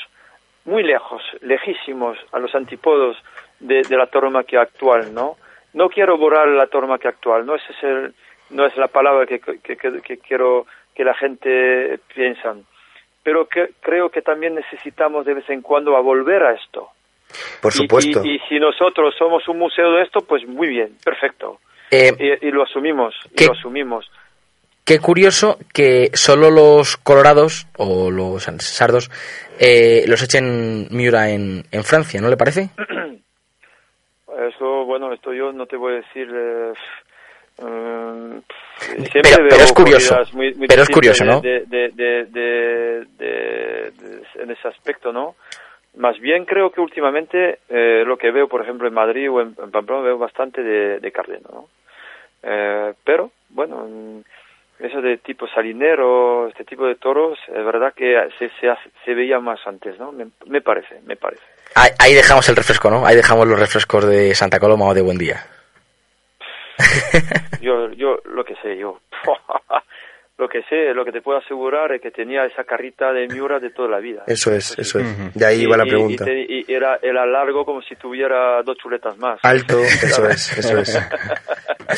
muy lejos, lejísimos a los antipodos de, de la tauromaquia actual, ¿no? No quiero borrar la tauromaquia actual, no ese es el, no es la palabra que, que, que- que quiero que la gente piensa, pero que creo que también necesitamos de vez en cuando a volver a esto. Por Y- supuesto. Y, y si nosotros somos un museo de esto, pues muy bien, perfecto. Eh, Y, y lo asumimos, y ¿Qué- lo asumimos. Qué curioso que solo los colorados o los sardos eh, los echen Miura en, en Francia, ¿no le parece? Eso, bueno, esto yo no te voy a decir. eh, eh, siempre Pero- veo pero es curioso, muy- muy pero es curioso, ¿no? de- de- de- en ese aspecto, ¿no? Más bien creo que últimamente eh, lo que veo, por ejemplo, en Madrid o en, en Pamplona, veo bastante de, de Cardeno, ¿no? Eh, pero, bueno, mm, eso de tipo salinero, este tipo de toros, es verdad que se, se, hace- se veía más antes, ¿no? Me, me parece, me parece. Ahí, ahí dejamos el refresco, ¿no? Ahí dejamos los refrescos de Santa Coloma o de Buen Día. yo, yo, lo que sé, yo. lo que sé, lo que te puedo asegurar es que tenía esa carrita de Miura de toda la vida. Eso es, eso es. De ahí va la pregunta. Y, era, era largo como si tuviera dos chuletas más. Alto, eso es, eso es.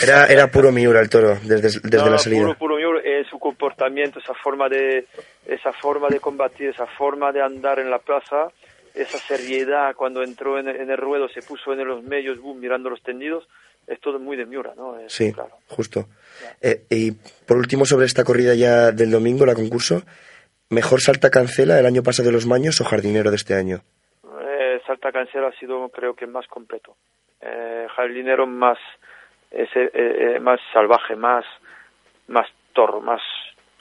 Era, era puro Miura el toro desde, desde la salida. Puro, puro Miura, eh, su comportamiento, esa forma de, esa forma de combatir, esa forma de andar en la plaza, esa seriedad cuando entró en, el ruedo, se puso en los medios, boom, mirando los tendidos, es todo muy de Miura, ¿no? sí, justo. Eh, y por último, sobre esta corrida ya del domingo, la concurso, ¿mejor salta cancela el año pasado de los Maños o jardinero de este año? Eh, salta cancela ha sido, creo que, más completo. Eh, jardinero más, ese, eh, más salvaje, más, más toro, más,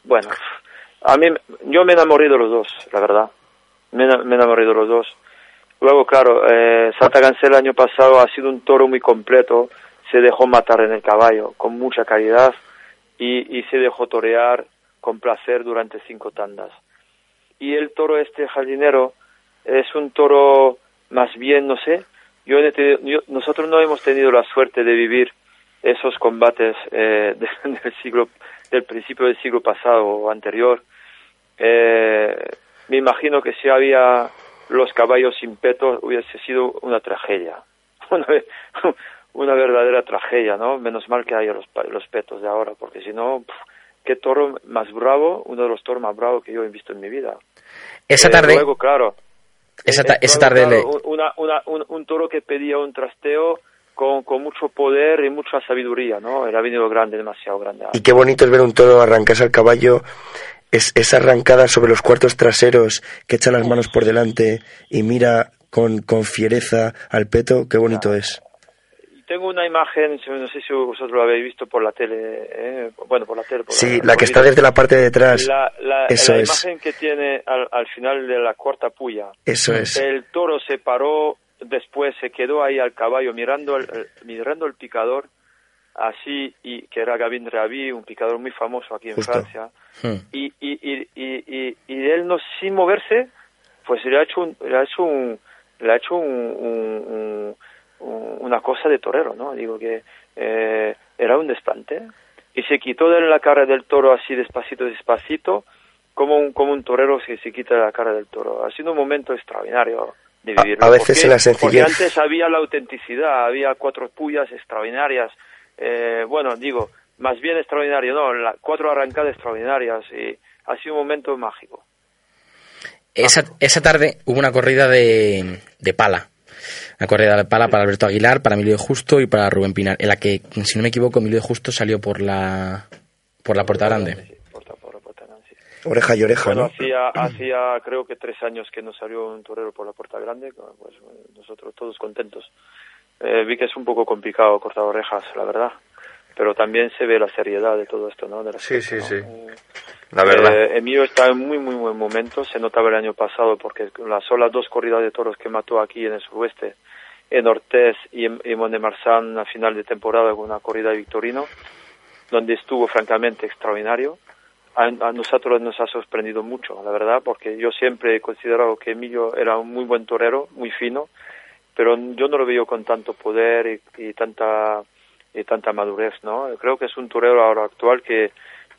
bueno, a mí, yo me enamoré de los dos, la verdad. Me, me enamoré de los dos. Luego, claro, eh, Salta Cancela el año pasado ha sido un toro muy completo se dejó matar en el caballo con mucha calidad y, y se dejó torear con placer durante cinco tandas. Y el toro este jardinero es un toro más bien, no sé, yo, nosotros no hemos tenido la suerte de vivir esos combates eh, del siglo, del principio del siglo pasado o anterior. Eh, me imagino que si había los caballos sin peto hubiese sido una tragedia. una verdadera tragedia, ¿no? Menos mal que hay los, los petos de ahora, porque si no, qué toro más bravo, uno de los toros más bravos que yo he visto en mi vida. Esa eh, tarde. luego, claro. Esa, eh, esa tarde. le... una, una, un, toro que pedía un trasteo con, con, mucho poder y mucha sabiduría, ¿no? Era venido grande, demasiado grande. Y qué bonito es ver un toro arrancarse al caballo. Es, esa arrancada sobre los cuartos traseros que echa las manos por delante y mira con, con fiereza al peto, qué bonito es tengo una imagen, no sé si vosotros lo habéis visto por la tele, ¿eh? bueno, por la tele. sí, la, que está desde la parte de detrás. La, la, Eso la imagen que tiene al, al, final de la cuarta puya. Eso es. El toro se paró, después se quedó ahí al caballo mirando el, mirando el picador, así, y que era Gavin Rabi, un picador muy famoso aquí en Francia, hmm. y, y, y, y, y, él no sin moverse, pues le ha hecho un, le ha hecho un, le ha hecho un una cosa de torero, ¿no? Digo que eh, era un desplante y se quitó de la cara del toro así despacito, despacito, como un, como un torero que se quita de la cara del toro. Ha sido un momento extraordinario de vivirlo. A, veces en la sencillez. Porque antes había la autenticidad, había cuatro pullas extraordinarias. Eh, bueno, digo, más bien extraordinario, no, la, cuatro arrancadas extraordinarias y ha sido un momento mágico. Esa, esa tarde hubo una corrida de, de pala la corrida de pala para Alberto Aguilar, para Emilio de Justo y para Rubén Pinar, en la que, si no me equivoco, Emilio de Justo salió por la por la puerta grande. Oreja y oreja, ¿no? Hacía, hacía creo que tres años que no salió un torero por la puerta grande, pues nosotros todos contentos. Eh, vi que es un poco complicado cortar orejas, la verdad, pero también se ve la seriedad de todo esto, ¿no? De sí, sí, sí. Eh, la verdad. Eh, Emilio está en muy, muy buen momento. Se notaba el año pasado porque las solas dos corridas de toros que mató aquí en el suroeste, en Ortez y en, en a final de temporada con una corrida de Victorino, donde estuvo francamente extraordinario. A, nosotros nos ha sorprendido mucho, la verdad, porque yo siempre he considerado que Emilio era un muy buen torero, muy fino, pero yo no lo veo con tanto poder y, tanta y tanta madurez, ¿no? Creo que es un torero ahora actual que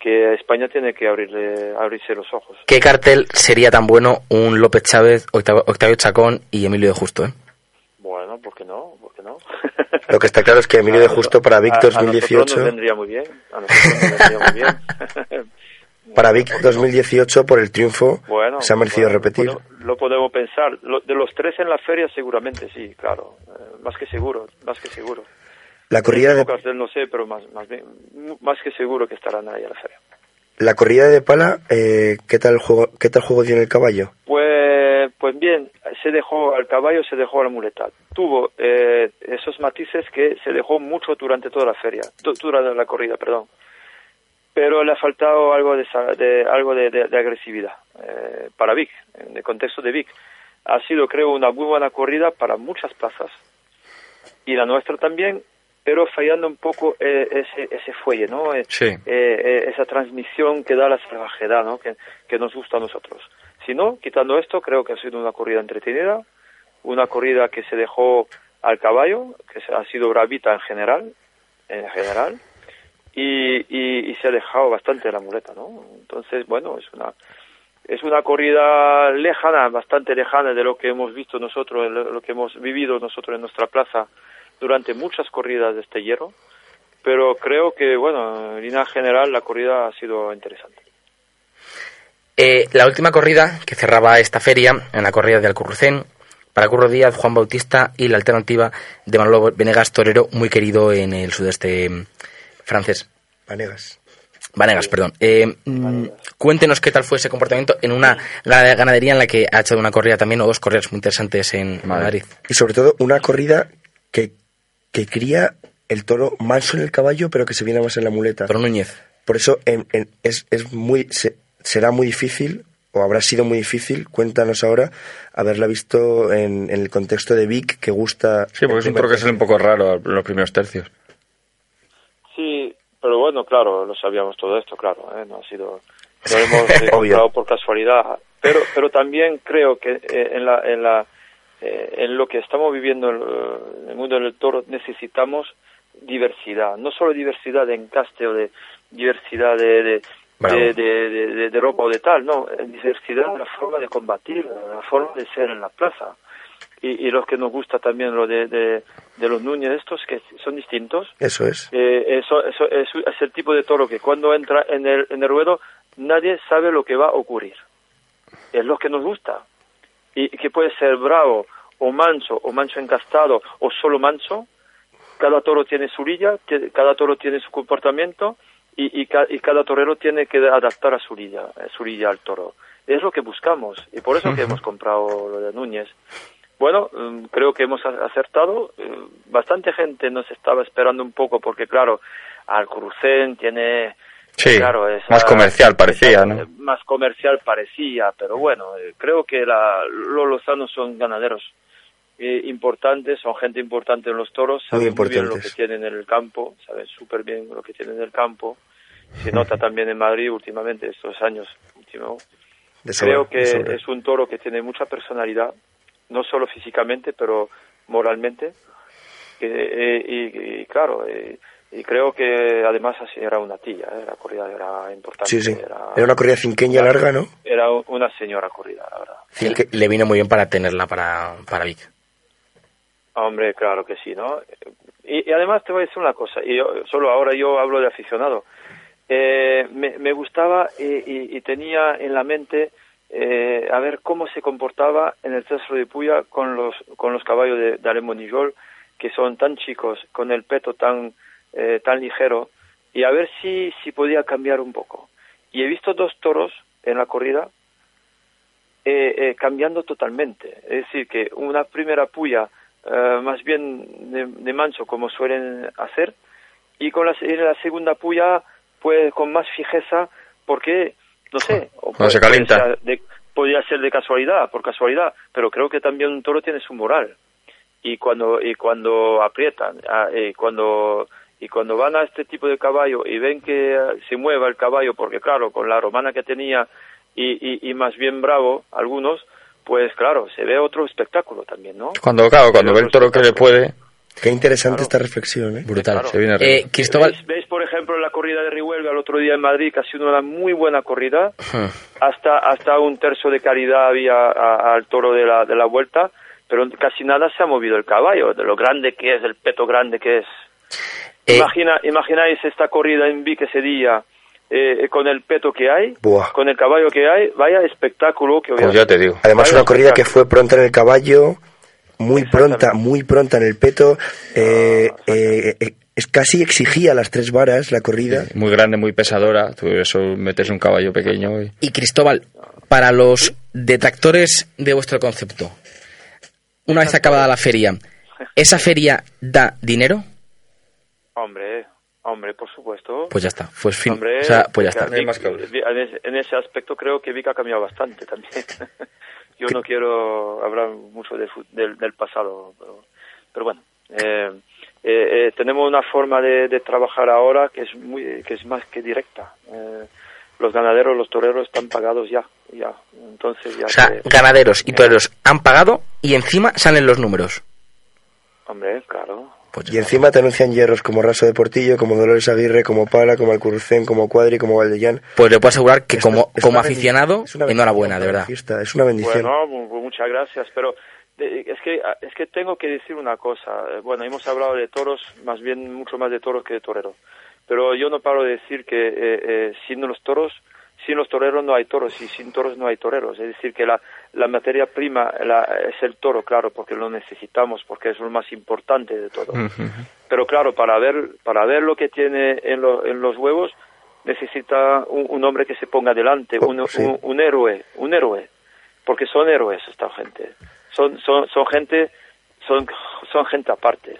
que España tiene que abrirle, abrirse los ojos. ¿Qué cartel sería tan bueno un López Chávez, Octavio, Chacón y Emilio de Justo? Eh? Bueno, ¿por qué no? ¿Por qué no? Lo que está claro es que Emilio de Justo para Vic 2018... nos vendría muy bien. A nosotros nos vendría muy bien. para Vic 2018, por el triunfo, se ha merecido repetir. Lo, podemos pensar. de los tres en la feria, seguramente sí, claro. Eh, más que seguro, más que seguro. La corrida de... no sé, pero más, más, más que seguro que estarán ahí a la feria. La corrida de pala, eh, ¿qué tal juego, qué tal juego en el caballo? Pues, pues bien, se dejó al caballo, se dejó a la muleta. Tuvo eh, esos matices que se dejó mucho durante toda la feria, durante la corrida, perdón. Pero le ha faltado algo de, de algo de, de, agresividad eh, para Vic, en el contexto de Vic. Ha sido, creo, una muy buena corrida para muchas plazas. Y la nuestra también, pero fallando un poco eh, ese, ese fuelle, ¿no? Eh, eh, esa transmisión que da la salvajedad, ¿no? Que, que, nos gusta a nosotros. Si no, quitando esto, creo que ha sido una corrida entretenida, una corrida que se dejó al caballo, que ha sido bravita en general, en general y, y, se ha alejado bastante la muleta, ¿no? Entonces, bueno, es una es una corrida lejana, bastante lejana de lo que hemos visto nosotros, lo que hemos vivido nosotros en nuestra plaza durante muchas corridas de este hierro, pero creo que, bueno, en línea general la corrida ha sido interesante. Eh, la última corrida que cerraba esta feria, en la corrida de Alcurrucén, para Curro Díaz, Juan Bautista y la alternativa de Manolo Venegas Torero, muy querido en el sudeste francés. Vanegas. Vanegas, perdón. Eh, mm, cuéntenos qué tal fue ese comportamiento en una gana- ganadería en la que ha hecho una corrida también, o dos corridas muy interesantes en Madrid. Y sobre todo una corrida que, que cría el toro manso en el caballo, pero que se viene más en la muleta. Toro Núñez. Por eso en- en- es, es muy se- será muy difícil, o habrá sido muy difícil, cuéntanos ahora, haberla visto en, en el contexto de Vic, que gusta... Sí, porque es un toro que sale un poco raro en los primeros tercios. Sí, pero bueno, claro, lo sabíamos todo esto, claro, ¿eh? no ha sido, lo hemos eh, comprado por casualidad, pero, pero también creo que eh, en la, en la, eh, en lo que estamos viviendo en el- en el mundo del toro necesitamos diversidad, no solo diversidad de encaste o de diversidad de, de, de, de- ropa o de tal, no, eh, diversidad de la forma de combatir, la forma de ser en la plaza. Y, y los que nos gusta también lo de, de, de los Núñez estos que son distintos, Eso es. eh, eso, eso es, es el tipo de toro que cuando entra en el, en el ruedo nadie sabe lo que va a ocurrir. Es lo que nos gusta. Y que puede ser bravo o manso o manso encastado o solo manso. Cada toro tiene su lilla, cada toro tiene su comportamiento y, y, ca- y cada torero tiene que adaptar a su lilla, a su lilla al toro. Es lo que buscamos y por eso que hemos comprado lo de Núñez. Bueno, mm, creo que hemos acertado. Eh, Bastante gente nos estaba esperando un poco porque, claro, Alcrucén tiene... Sí, claro, esa- más comercial parecía, eh, ¿no? Más comercial parecía, pero bueno, eh, creo que la, los lozanos son ganaderos eh, importantes, son gente importante en los toros, Muy saben muy bien lo que tienen en el campo, saben súper bien lo que tienen en el campo. Se nota también en Madrid últimamente, estos años últimos. Creo que es un toro que tiene mucha personalidad, no solo físicamente, pero moralmente. Que, eh, y, y claro, eh, y creo que además así era una tía, eh, la corrida era importante. Sí, sí. Era, Era una corrida cinqueña larga, ¿no? era una señora corrida, la verdad. Sí, le vino muy bien para tenerla para, para Vic. Hombre, claro que sí, ¿no? Y, y además te voy a decir una cosa, y yo, solo ahora yo hablo de aficionado. Eh, me, me gustaba y, y- y tenía en la mente eh, a ver cómo se comportaba en el Cestro de Puya con los, con los caballos de, de Alemonijol, que son tan chicos, con el peto tan, eh, tan ligero, y a ver si, si podía cambiar un poco. Y he visto dos toros en la corrida eh, eh, cambiando totalmente. Es decir, que una primera puya eh, más bien de, de manso, como suelen hacer, y con la, en la segunda puya, pues con más fijeza, porque, no sé, o Cuando se puede calienta. de- podría ser de casualidad, por casualidad, pero creo que también un toro tiene su moral. Y cuando, y cuando aprietan, ah, y cuando y cuando van a este tipo de caballo y ven que ah, se mueva el caballo, porque claro, con la romana que tenía y, y, y más bien bravo algunos, pues claro, se ve otro espectáculo también, ¿no? Cuando, claro, cuando ve el toro que le puede, Qué interesante esta reflexión, ¿eh? Brutal. se viene Eh. Cristóbal. ¿Veis, veis, por ejemplo, la corrida de Rihuelga el otro día en Madrid, que ha sido una muy buena corrida. Hasta, hasta un tercio de caridad había a- al toro de la, de la vuelta, pero casi nada se ha movido el caballo, de lo grande que es, el peto grande que es. Eh, Imagina, imagináis esta corrida en Vic ese día, eh, con el peto que hay, Buah. con el caballo que hay, vaya espectáculo que Pues había. ya te digo. Además, Vaya una corrida que fue pronta en el caballo, muy pronta, muy pronta en el peto. eh, eh, eh, es casi exigía las tres varas la corrida. Muy grande, muy pesadora. Tú eso metes un caballo pequeño y... Y Cristóbal, para los detractores de vuestro concepto, una vez acabada la feria, ¿esa feria da dinero? Hombre, hombre, por supuesto. Pues ya está, pues fin. Hombre, o sea, pues ya está. Vic- en ese aspecto creo que Vic ha cambiado bastante también. Yo no quiero hablar mucho del, del pasado, pero, pero bueno. eh, eh, eh, tenemos una forma de, de trabajar ahora que es muy que es más que directa. Eh, los ganaderos, los toreros están pagados ya, ya. Entonces ya. O sea, que- ganaderos y toreros han pagado y encima salen los números. hombre, claro, y encima te anuncian hierros como Raso de Portillo, como Dolores Aguirre, como Pala, como Alcurucén, como Cuadri, como Valdellán. Pues le puedo asegurar que Esto como, es como aficionado, es una bendición enhorabuena, de verdad. fiesta, es una bendición. Bueno, mu- mu- muchas gracias, pero es que es que tengo que decir una cosa. Bueno, hemos hablado de toros, más bien mucho más de toros que de toreros. Pero yo no paro de decir que eh, eh, sin los toros, sin los toreros no hay toros y sin toros no hay toreros. Es decir, que la, la materia prima la- es el toro, claro, porque lo necesitamos, porque es lo más importante de todo. Pero claro, para ver, para ver lo que tiene en, lo- en los huevos, necesita un, un hombre que se ponga delante, Oh, un, sí. un- un héroe, un héroe, porque son héroes esta gente, son, son, son gente, son, son gente aparte,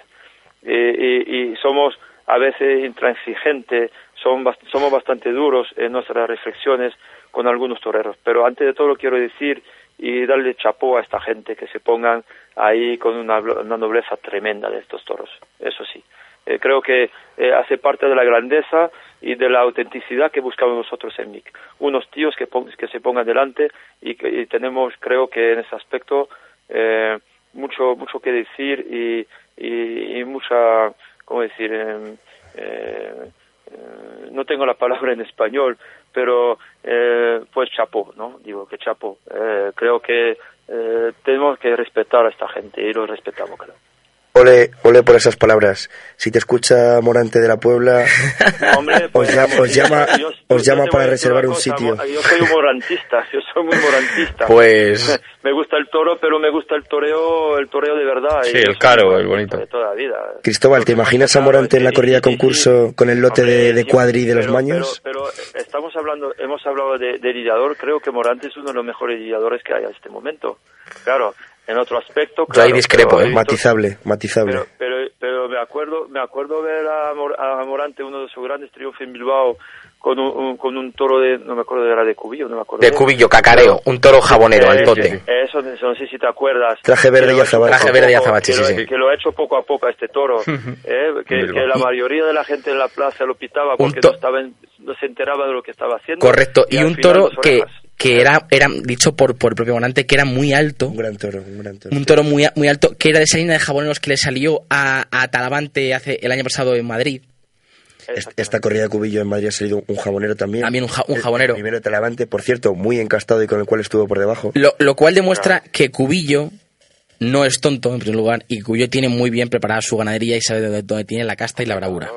Eh, y, y somos a veces intransigentes, son, somos bastante duros en nuestras reflexiones con algunos toreros, pero antes de todo quiero decir y darle chapó a esta gente que se pongan ahí con una, una nobleza tremenda de estos toros, eso sí. Eh, creo que eh, hace parte de la grandeza y de la autenticidad que buscamos nosotros en MIC. Unos tíos que, que se pongan delante y, que, y tenemos, creo que en ese aspecto, eh, mucho mucho que decir y, y, y mucha, ¿cómo decir? Em, eh, eh, no tengo la palabra en español, pero eh, pues chapó, ¿no? Digo que chapó. Eh, creo que eh, tenemos que respetar a esta gente y lo respetamos, creo. Ole, ole por esas palabras. Si te escucha Morante de la Puebla, Hombre, os pues, llama, os llama, yo- os yo llama te voy para reservar un cosa, sitio. Yo soy un morantista, yo soy muy morantista. Pues- me gusta el toro, pero me gusta el toreo, el toreo de verdad. Sí, el caro, el bonito. De toda la vida. Cristóbal, ¿te imaginas a Morante en la corrida concurso con el lote de, de cuadri de los pero- maños? Pero, pero estamos hablando, hemos hablado de, de lidiador, creo que Morante es uno de los mejores lidiadores que hay en este momento. Claro, en otro aspecto, Yo ahí claro, discrepo, ¿eh? visto- Matizable, matizable. pero, pero, pero me acuerdo, me acuerdo ver a, Mor- a Morante uno de sus grandes triunfos en Bilbao con un, un- con un toro de, no me acuerdo, era de Cubillo, no me acuerdo. De bien. cubillo, cacareo, un toro jabonero, Eh, altote. Eso, eso no sé si te acuerdas. Traje verde y azabache. Traje verde y azabache, sí, lo- sí. Que lo ha hecho poco a poco a este toro. eh, que, que la mayoría de la gente en la plaza lo pitaba porque no, estaba en- no se enteraba de lo que estaba haciendo. Correcto, y al un toro que. Que era, era, dicho por, por el propio Morante, que era muy alto. Un gran toro, un gran toro. Un toro muy, muy alto, que era de esa línea de jaboneros que le salió a, a Talavante hace el año pasado en Madrid. Es- Esta corrida de cubillo en Madrid ha salido un jabonero también. También un ja- un jabonero. el primero de Talavante, por cierto, muy encastado y con el cual estuvo por debajo. Lo, lo cual demuestra que Cubillo no es tonto, en primer lugar, y Cubillo tiene muy bien preparada su ganadería y sabe dónde, dónde tiene la casta y la bravura.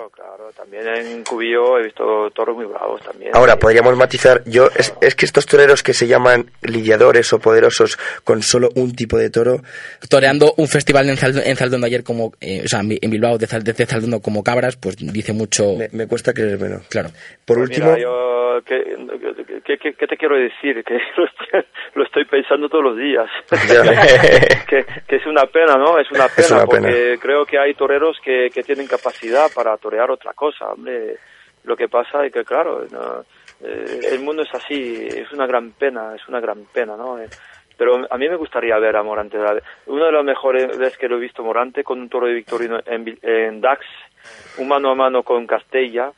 También en Cubillo he visto toros muy bravos también. Ahora, podríamos matizar, yo es, es que estos toreros que se llaman lidiadores o poderosos con solo un tipo de toro, Toreando un festival en, Zaldo- en Zaldondo ayer como, eh, o sea, en Bilbao de, Zal- de Zaldondo como cabras, pues dice mucho... me, me cuesta creérmelo. Claro. Por Pues último, mira, yo, ¿qué, qué, qué- qué te quiero decir? Que lo estoy, pensando todos los días. Que, que es una pena, ¿no? Es una pena, una porque pena. creo que hay toreros que, que tienen capacidad para torear otra cosa, hombre. Lo que pasa es que, claro, no, eh, el mundo es así, es una gran pena, es una gran pena, ¿no? Eh, pero a mí me gustaría ver a Morante. Una de las mejores veces que lo he visto Morante con un toro de Victorino en, en Dax, un mano a mano con Castella.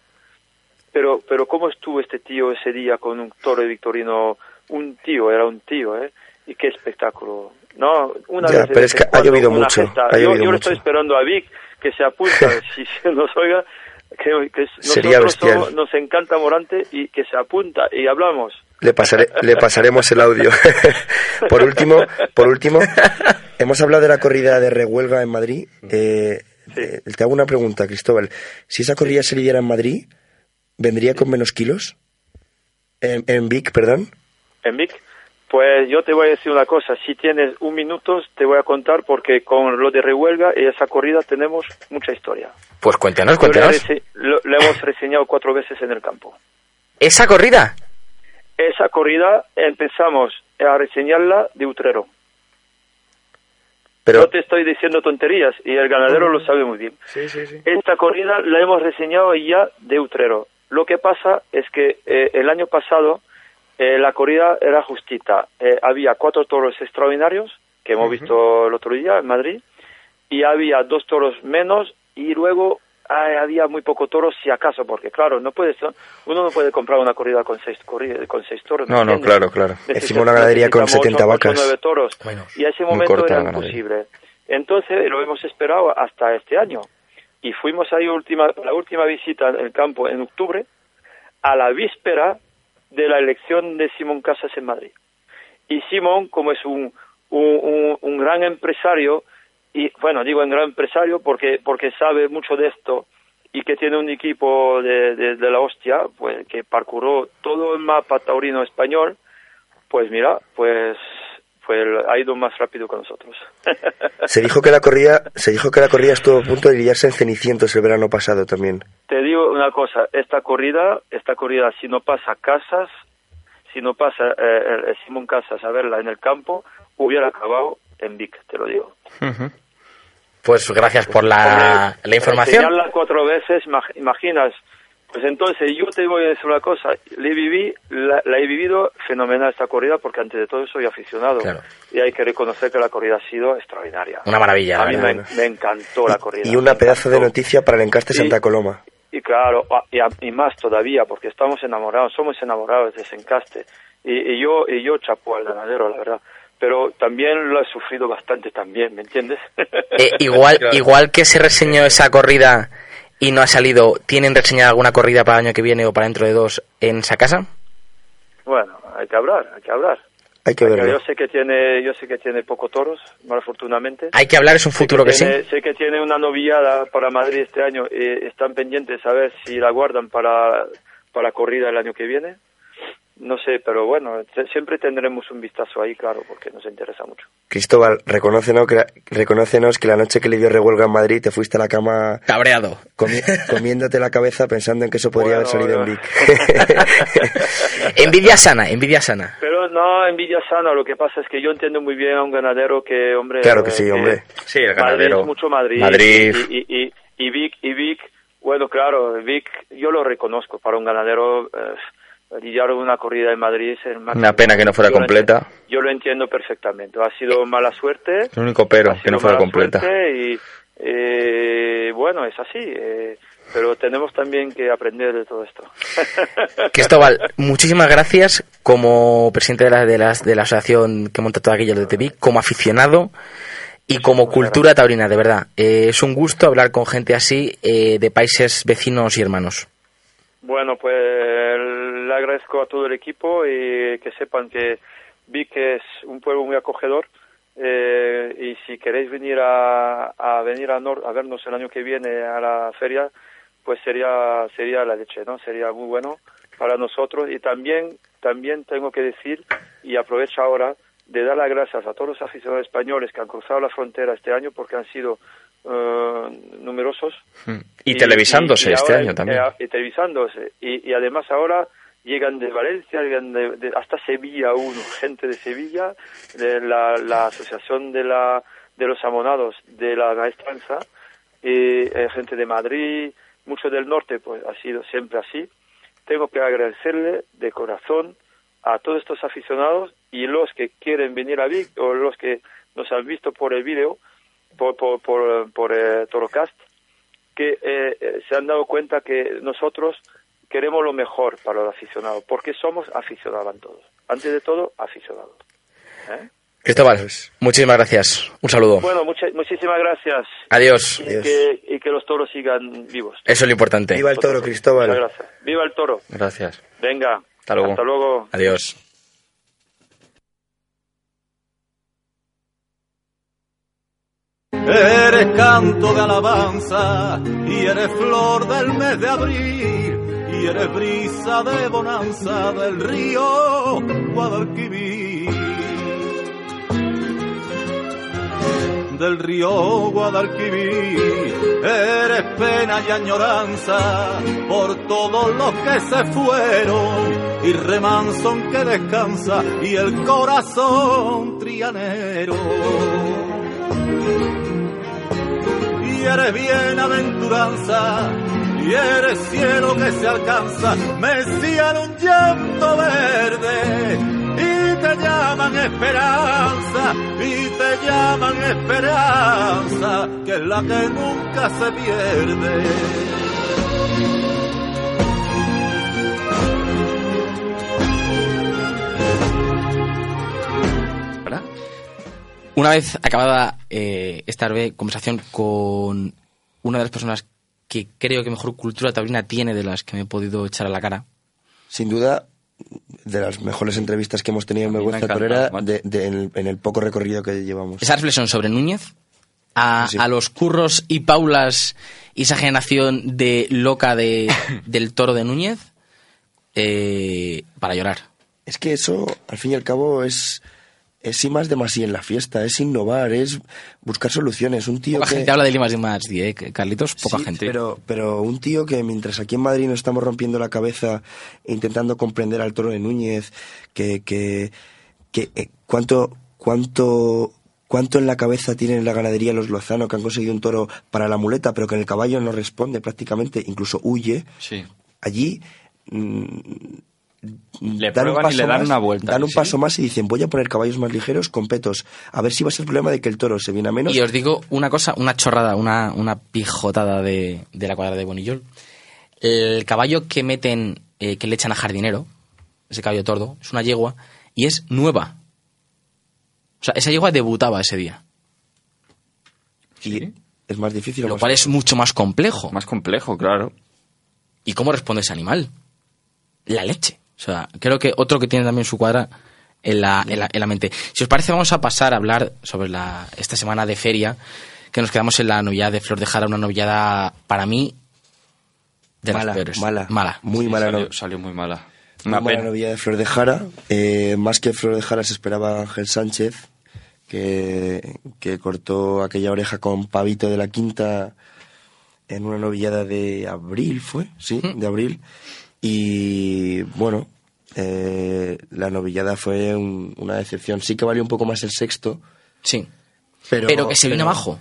Pero, pero ¿cómo estuvo este tío ese día con un toro de Victorino? Un tío, era un tío, ¿eh? Y qué espectáculo. No, una Ya, vez pero es que ha llovido mucho, ha yo llovido yo mucho. estoy esperando a Vic que se apunta, si se nos oiga, que, Sería nosotros somos- nos encanta Morante y que se apunta y hablamos. le pasaremos el audio. por último, por último, hemos hablado de la corrida de Rehuelga en Madrid. Eh, eh, te hago una pregunta, Cristóbal. Si esa corrida se lidiara en Madrid, ¿vendría con menos kilos? En, en Vic, perdón. En Vic, pues yo te voy a decir una cosa, si tienes un minuto te voy a contar porque con lo de Rehuelga y esa corrida tenemos mucha historia. Pues cuéntanos, cuéntanos. lo- le hemos reseñado cuatro veces en el campo. ¿Esa corrida? Esa corrida empezamos a reseñarla de Utrero. Pero, No te estoy diciendo tonterías y el ganadero lo sabe muy bien. Esta corrida la hemos reseñado ya de Utrero. Lo que pasa es que eh, el año pasado eh, la corrida era justita. Eh, había cuatro toros extraordinarios que hemos visto el otro día en Madrid y había dos toros menos y luego ah, había muy poco toros si acaso porque claro no puede ser- uno no puede comprar una corrida con seis corri- con seis toros No, no, claro, claro. Encima una ganadería con necesitamos 70 ocho- ocho, vacas. nueve toros y a ese momento era imposible entonces lo hemos esperado hasta este año y fuimos ahí última, la última visita al campo en octubre, a la víspera de la elección de Simón Casas en Madrid. Y Simón, como es un, un, un, gran empresario, y bueno, digo un gran empresario porque, porque sabe mucho de esto y que tiene un equipo de, de, de la hostia, pues que parcuró todo el mapa taurino español, pues mira, pues ha ido más rápido que nosotros. Se dijo que la corrida, se dijo que la corrida estuvo a punto de liarse en Cenicientos el verano pasado también. Te digo una cosa, esta corrida, esta corrida si no pasa Casas, si no pasa eh, el Simón Casas a verla en el campo, hubiera acabado en Vic, te lo digo. Pues gracias por la, la información. Enseñarla cuatro veces, imag- imaginas. Pues entonces yo te voy a decir una cosa, le viví, la, la he vivido fenomenal esta corrida porque antes de todo soy aficionado Claro. y hay que reconocer que la corrida ha sido extraordinaria. Una maravilla, A mí me, me encantó la corrida. Y una pedazo de noticia para el encaste Y- Santa Coloma. Y claro, y, a- y más todavía, porque estamos enamorados, somos enamorados de ese encaste. Y, y yo, y yo chapo al ganadero, la verdad. Pero también lo he sufrido bastante también, ¿me entiendes? Eh, igual, igual que se reseñó esa corrida y no ha salido, ¿tienen reseñada alguna corrida para el año que viene o para dentro de dos en esa casa? Bueno, hay que hablar, hay que hablar. Hay que verlo. Yo sé que tiene, yo sé que tiene poco toros, mal afortunadamente. Hay que hablar, es un futuro que sí. Tiene- Sé que tiene una novillada para Madrid este año. están pendientes a ver si la guardan para, para corrida el año que viene. No sé, pero bueno, siempre tendremos un vistazo ahí, claro, porque nos interesa mucho. Cristóbal, reconócenos que, la- reconócenos que la noche que le dio revuelga en Madrid te fuiste a la cama Cabreado. comi- comiéndote la cabeza pensando en que eso podría haber Bueno, salido en. Vic. Envidia sana, envidia sana. Pero no, envidia sana, lo que pasa es que yo entiendo muy bien a un ganadero que, hombre... Claro que eh, sí, hombre. Sí, el Madrid ganadero. es mucho Madrid. Madrid. Y, y, y, y Vic, y Vic, bueno, claro, Vic, yo lo reconozco, para un ganadero, eh, lidiar una corrida en Madrid máximo. Una pena que no fuera Yo completa. Yo lo entiendo perfectamente. Ha sido mala suerte. El único pero, que no fuera completa. Y eh, bueno, es así. eh, pero tenemos también que aprender de todo esto. Cristóbal, muchísimas gracias como presidente de la, de las- de la asociación que monta todo aquello de TV, como aficionado y como cultura taurina, de verdad. Eh, es un gusto hablar con gente así eh, de países vecinos y hermanos. Bueno, pues le agradezco a todo el equipo y que sepan que Vic es un pueblo muy acogedor eh, y si queréis venir a, a venir a, Nor- a vernos el año que viene a la feria, pues sería sería la leche, ¿no? Sería muy bueno para nosotros y también también tengo que decir y aprovecho ahora de dar las gracias a todos los aficionados españoles que han cruzado la frontera este año porque han sido eh, numerosos Y, televisándose y este ahora, año también. eh, y televisándose. Y, y además ahora llegan de Valencia, llegan de, de- hasta Sevilla uno, gente de Sevilla, de la, la asociación de la de los amonados de la maestranza, y eh, gente de Madrid, mucho del norte, pues ha sido siempre así. Tengo que agradecerle de corazón a todos estos aficionados y los que quieren venir a Vic o los que nos han visto por el vídeo, por, por, por, por eh, Torocast, que eh, eh, se han dado cuenta que nosotros queremos lo mejor para los aficionados, porque somos aficionados en todos. Antes de todo, aficionados. ¿Eh? Cristóbal, muchísimas gracias. Un saludo. Bueno, mucha- muchísimas gracias. Adiós. Y que, y que los toros sigan vivos. Eso es lo importante. Viva el toro, Cristóbal. Muchas gracias. Viva el toro. Gracias. Venga. Hasta luego. Hasta luego. Adiós. Eres canto de alabanza y eres flor del mes de abril y eres brisa de bonanza del río Guadalquivir. Del río Guadalquivir eres pena y añoranza por todos los que se fueron y remanso en que descansa y el corazón trianero. Y eres bienaventuranza y eres cielo que se alcanza, Mesía en un llanto verde y te llaman esperanza y te llaman esperanza que es la que nunca se pierde. Una vez acabada eh, esta breve conversación con una de las personas que creo que mejor cultura taurina tiene de las que me he podido echar a la cara. Sin duda, de las mejores entrevistas que hemos tenido en Vergüenza Torera de, de- en, el, en el poco recorrido que llevamos. Esa reflexión sobre Núñez, a, Sí. a los curros y paulas y esa generación de loca de, del toro de Núñez, eh, para llorar. Es que eso, al fin y al cabo, es, es más de más y en la fiesta, es innovar, es buscar soluciones. Un tío Poca que... gente habla de Limas y más, ¿eh, Carlitos? Poca Sí, gente. Pero, pero un tío que mientras aquí en Madrid nos estamos rompiendo la cabeza intentando comprender al toro de Núñez, que, que, que eh, cuánto, cuánto, cuánto en la cabeza tienen la ganadería los Lozano que han conseguido un toro para la muleta, pero que en el caballo no responde prácticamente, incluso huye. Sí. Allí mm, Le dan un prueban y paso le dan más, una vuelta. Dan un ¿sí? paso más y dicen, voy a poner caballos más ligeros con petos. A ver si va a ser el problema de que el toro se viene a menos. Y os digo una cosa, una chorrada, una, una pijotada de, de la cuadra de Bonillol. El caballo que meten, eh, que le echan a jardinero, ese caballo tordo, es una yegua y es nueva. O sea, esa yegua debutaba ese día. Y es más difícil. Lo más cual es mucho más complejo. Más complejo, claro. ¿Y cómo responde ese animal? La leche. O sea, creo que otro que tiene también su cuadra en la, en la, en la mente. Si os parece, vamos a pasar a hablar sobre la, esta semana de feria, que nos quedamos en la novillada de Flor de Jara, una novillada para mí de Mala, las peores. mala, Mala. muy Sí, mala. salió, no- salió muy mala. Una mala novilla de Flor de Jara. Eh, más que Flor de Jara se esperaba Ángel Sánchez, que, que cortó aquella oreja con pavito de la quinta en una novillada de abril, ¿fue? Sí, de abril. Y bueno, eh, la novillada fue un- una decepción. Sí que valió un poco más el sexto, Sí. pero, Pero, que se vino pero abajo.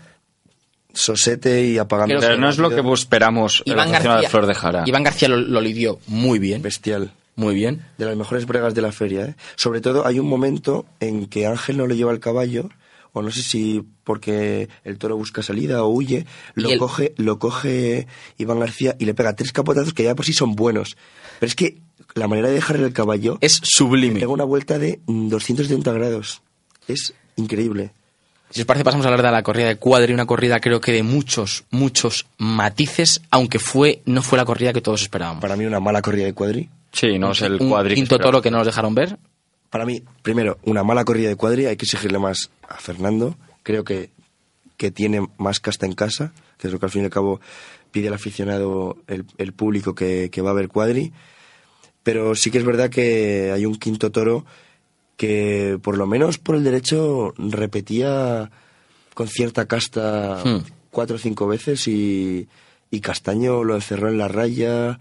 Sosete y apagando. Creo Pero no es lo que esperamos en la Iván función de García, Flor de Jara. Iván García lo, lo lidió muy bien. Bestial. Muy bien. de las mejores bregas de la feria. ¿eh? Sobre todo hay un momento en que Ángel no lo lleva al caballo, o no sé si porque el toro busca salida o huye, lo el- coge, lo coge Iván García y le pega tres capotazos que ya por sí son buenos. Pero es que la manera de dejarle el caballo Es sublime. pega una vuelta de mm, 270 grados. Es increíble. Si os parece, pasamos a hablar de la corrida de cuadri, una corrida creo que de muchos, muchos matices, aunque fue no fue la corrida que todos esperábamos. Para mí una mala corrida de cuadri. Sí, no es el cuadri. quinto toro que no nos dejaron ver. Para mí, primero, una mala corrida de cuadri, hay que exigirle más a Fernando. Creo que, que tiene más casta en casa, que es lo que al fin y al cabo pide el aficionado, el, el público que, que va a ver cuadri. Pero sí que es verdad que hay un quinto toro que, por lo menos por el derecho, repetía con cierta casta Hmm. cuatro o cinco veces y, y Castaño lo encerró en la raya.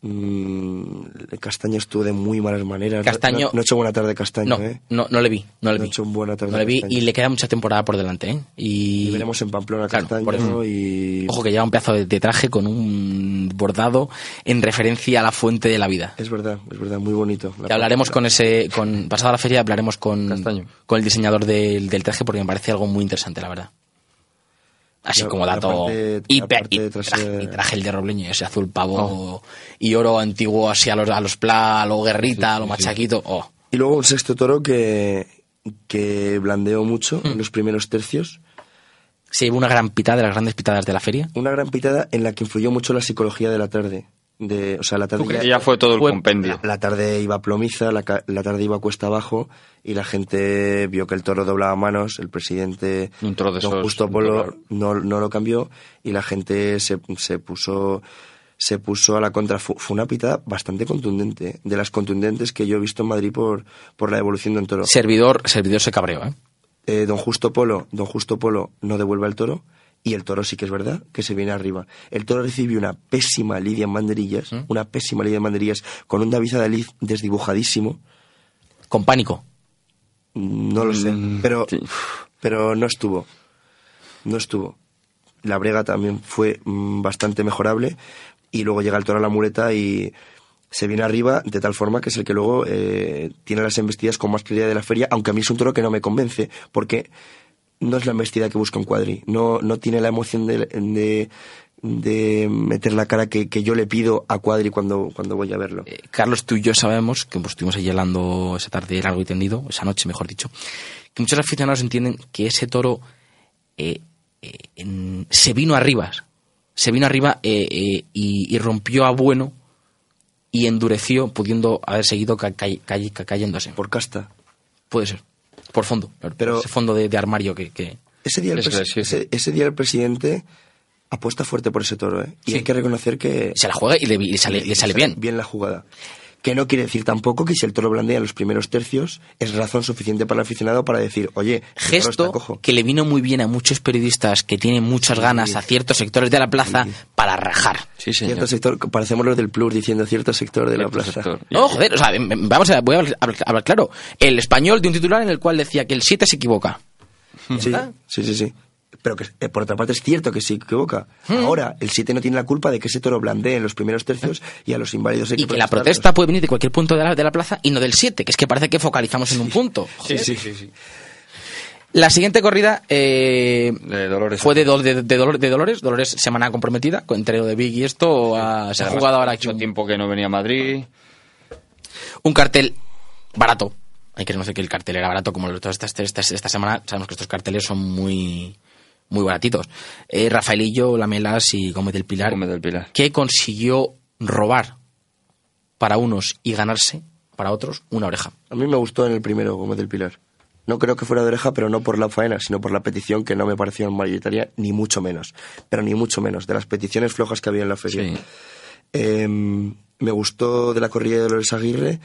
Mm, Castaño estuvo de muy malas maneras. No- Castaño- No, no ha hecho buena tarde Castaño, No, ¿eh? no, no le vi, no le No vi. hecho buena tarde No le vi Castaño. y le queda mucha temporada por delante, ¿eh? Y, Y veremos en Pamplona Claro, por Castaño eso. y... Ojo que lleva un pedazo de, de traje con un bordado en referencia a la fuente de la vida. Es verdad, es verdad, muy bonito. La Que hablaremos con ese, con pasada la feria hablaremos con, Castaño. con el diseñador del, del traje porque me parece algo muy interesante, la verdad. Así La- como dato. parte- y, y traje, y traje el de Robleño, ese azul pavo Oh. y oro antiguo así a los, a los pla, a lo guerrita, a lo machaquito. Oh. Y luego un sexto toro que, que blandeó mucho Hmm. en los primeros tercios. Se llevó una gran pitada de las grandes pitadas de la feria. Una gran pitada en la que influyó mucho la psicología de la tarde. De, o sea, la tarde Que ya fue todo el Fue- compendio. La tarde iba plomiza, la, la tarde iba cuesta abajo y la gente vio que el toro doblaba manos, el presidente Un toro de Don esos, Justo Polo no, no lo cambió y la gente se, se puso se puso a la contra. Fu- Fue una pitada bastante contundente, de las contundentes que yo he visto en Madrid por, por la evolución de un toro. Servidor, servidor se cabreó, ¿eh? Eh, don Justo Polo, Don Justo Polo no devuelve al toro y el toro sí que es verdad que se viene arriba. El toro recibió una pésima lidia en banderillas, ¿Mm? una pésima lidia en banderillas con un David Adalid desdibujadísimo. Con pánico. No lo sé, Mm, pero, sí. pero no estuvo. No estuvo. La brega también fue mm, bastante mejorable y luego llega el toro a la muleta y se viene arriba de tal forma que es el que luego eh, tiene las embestidas con más claridad de la feria, aunque a mí es un toro que no me convence porque no es la embestida que busca un cuadri, no, no tiene la emoción de, de, de meter la cara que, que yo le pido a cuadri cuando, cuando voy a verlo. Eh, Carlos, tú y yo sabemos que pues, estuvimos ahí helando esa tarde largo y tendido, esa noche, mejor dicho, que muchos aficionados entienden que ese toro eh, eh, en- se vino arriba. se vino arriba y, y rompió a Bueno y endureció, pudiendo haber seguido ca- ca- ca- cayéndose. Por casta. Puede ser. Por fondo. claro, Pero- por ese fondo de, de armario que... que- Ese día, el Eso presi- es, sí, sí. ese, ese día el presidente apuesta fuerte por ese toro, ¿eh? Y Sí. hay que reconocer que... se la juega y le, y le sale, le sale bien. Bien la jugada. Que no quiere decir tampoco que si el toro blandea en los primeros tercios es razón suficiente para el aficionado para decir, oye, Gesto cojo. que le vino muy bien a muchos periodistas que tienen muchas ganas a ciertos sectores de la plaza para rajar. Sí, señor. Cierto sector, parecemos los del Plus diciendo cierto sector de la plaza. sector. No, joder, o sea, em- em, vamos a, voy a hablar, hablar- hablar claro. El español de un titular en el cual decía que el 7 se equivoca. Sí, sí, sí, sí. Pero que eh, por otra parte es cierto que se equivoca. Ahora, el 7 no tiene la culpa de que ese toro blandee en los primeros tercios y a los inválidos hay Y que la protesta puede venir de cualquier punto de la, de la plaza y no del 7, que es que parece que focalizamos en un punto. Sí, sí, sí, sí. La siguiente corrida eh, De Dolores. fue de, Dol- de, de Dolor- de Dolores. Dolores, semana comprometida, con entre lo de Big y esto. ah, se ha jugado ahora aquí mucho un, tiempo que no venía a Madrid. un cartel barato. Hay que reconocer que el cartel era barato, como lo de toda esta, esta, esta semana. Sabemos que estos carteles son muy muy baratitos. Eh, Rafaelillo, Lamelas y Gómez del Pilar, Gómez del Pilar. que consiguió robar para unos y ganarse para otros una oreja. A mí me gustó en el primero Gómez del Pilar. No creo que fuera de oreja, pero no por la faena, sino por la petición que no me pareció mayoritaria, ni mucho menos. Pero ni mucho menos, de las peticiones flojas que había en la feria. Sí. Eh, me gustó de la corrida de Dolores Aguirre.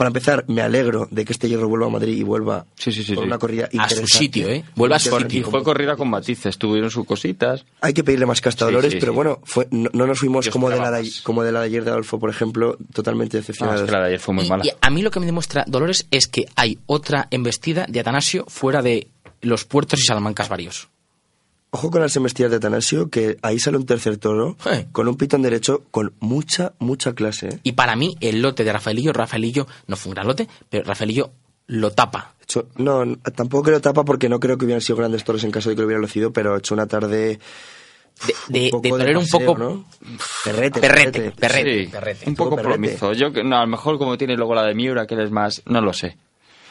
Para empezar, me alegro de que este hierro vuelva a Madrid y vuelva Sí, sí, sí, con sí. una corrida A su sitio, ¿eh? Vuelve a su Interesante. Y sitio. fue corrida con matices, tuvieron sus cositas. Hay que pedirle más casta a Sí, Dolores, sí, pero sí. bueno, fue, no, no nos fuimos como de, la de, como de la de ayer de Adolfo, por ejemplo, totalmente No, es decepcionados. que la de ayer fue muy Y- mala. y a mí lo que me demuestra Dolores es que hay otra embestida de Atanasio fuera de los puertos y salamancas varios. Ojo con las embestidas de Atanasio, que ahí sale un tercer toro Eh. con un pitón derecho con mucha, mucha clase. ¿eh? Y para mí, el lote de Rafaelillo, Rafaelillo no fue un gran lote, pero Rafaelillo lo tapa. Hecho, no, tampoco creo tapa porque no creo que hubieran sido grandes toros en caso de que lo hubiera lucido, pero hecho una tarde. De, de, un poco de torero un paseo, poco ¿no? Perrete, perrete, perrete, Sí, perrete. un poco perrete. plomizo. Yo que no, a lo mejor como tiene luego la de Miura, que él es más, no lo sé.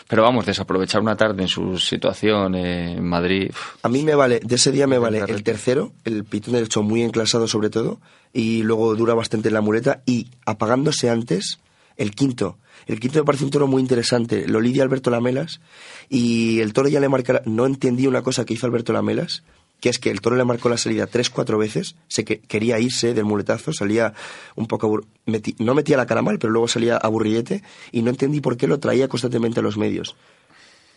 Pero vamos, desaprovechar una tarde en su situación eh, en Madrid. A mí me vale, de ese día me vale el tercero, el pitón derecho muy enclasado sobre todo, y luego dura bastante en la muleta, y apagándose antes, el quinto. El quinto me parece un toro muy interesante, lo lidia Alberto Lamelas, y el toro ya le marca, no entendí una cosa que hizo Alberto Lamelas, que es que el toro le marcó la salida tres, cuatro veces, se que quería irse del muletazo, salía un poco, meti- no metía la cara mal, pero luego salía aburrillete, y no entendí por qué lo traía constantemente a los medios.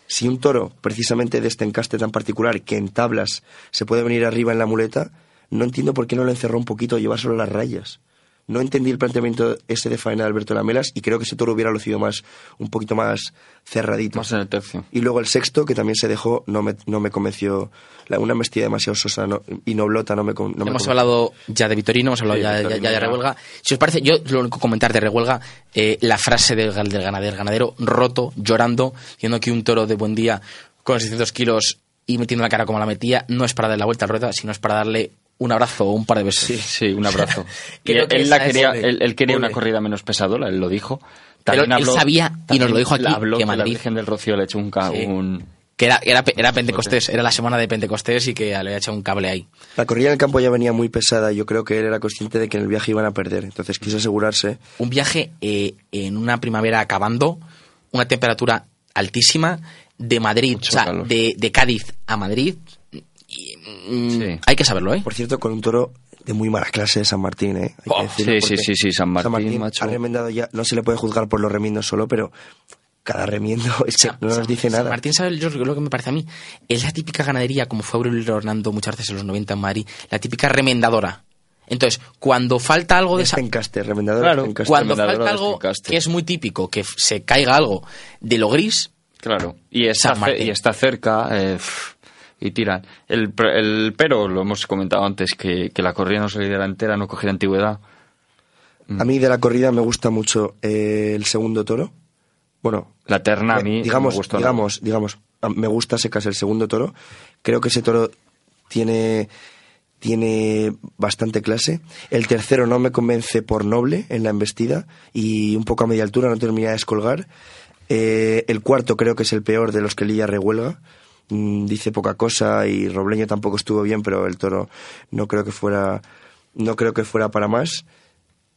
Si un toro, precisamente de este encaste tan particular, que en tablas se puede venir arriba en la muleta, no entiendo por qué no lo encerró un poquito, llevárselo a las rayas. No entendí el planteamiento ese de faena de Alberto Lamelas y creo que ese toro hubiera lucido más, un poquito más cerradito. más en el tercio. Y luego el sexto, que también se dejó, no me, no me convenció. La, una embestida demasiado sosa no- y noblota no me, no me hemos convenció. hablado ya de Vitorino, hemos hablado Sí, ya, ya- Vitorino ya de. Rehuelga. Si os parece, yo lo único que comentar de Rehuelga, eh, la frase del ganadero, ganadero roto, llorando, diciendo que un toro de buen día con 600 kilos y metiendo la cara como la metía, no es para darle la vuelta al rueda, sino es para darle un abrazo o un par de besos. Sí, sí, un abrazo. Y él, que él la quería, él, él quería una corrida menos pesadora, él lo dijo. Pero él sabía, y nos lo dijo aquí, habló que que la Madrid- Virgen del Rocío le echó un, ca- Sí. un- Que era, era, era Pentecostés, era la semana de Pentecostés y que le había echado un cable ahí. La corrida en el campo ya venía muy pesada y yo creo que él era consciente de que en el viaje iban a perder. Entonces quiso asegurarse. un viaje eh, en una primavera acabando, una temperatura altísima, de Madrid, Mucho o sea, de, de Cádiz a Madrid. Y, mm, Sí. Hay que saberlo, ¿eh? Por cierto, con un toro de muy mala clase de San Martín, ¿eh? Hay que Oh, decirlo, sí, sí, sí, sí, San Martín, macho. ha remendado ya, no se le puede juzgar por los remiendos solo, pero cada remiendo es que San- no nos San- dice San nada. Martín, ¿sabes yo lo que me parece a mí? Es la típica ganadería, como fue Aurelio Hernando muchas veces en los 90 en Madrid, la típica remendadora. Entonces, cuando falta algo de esa... encaste, remendador Claro, encaste. Cuando remendadora falta de algo que es muy típico, que se caiga algo de lo gris, Claro, y está, San Martín. ce- y está cerca eh, y tiran. El, el pero, lo hemos comentado antes, que, que la corrida no saliera entera, no cogiera antigüedad. A mí de la corrida me gusta mucho eh, el segundo toro. Bueno, La terna a mí digamos, me gustó nada. digamos, digamos, me gusta secas el segundo toro. Creo que ese toro tiene tiene bastante clase. El tercero no me convence por noble en la embestida y un poco a media altura no termina de descolgar. Eh, el cuarto creo que es el peor de los que Lilla rehuelga. Mm, dice poca cosa y Robleño tampoco estuvo bien, pero el toro no creo que fuera no creo que fuera para más.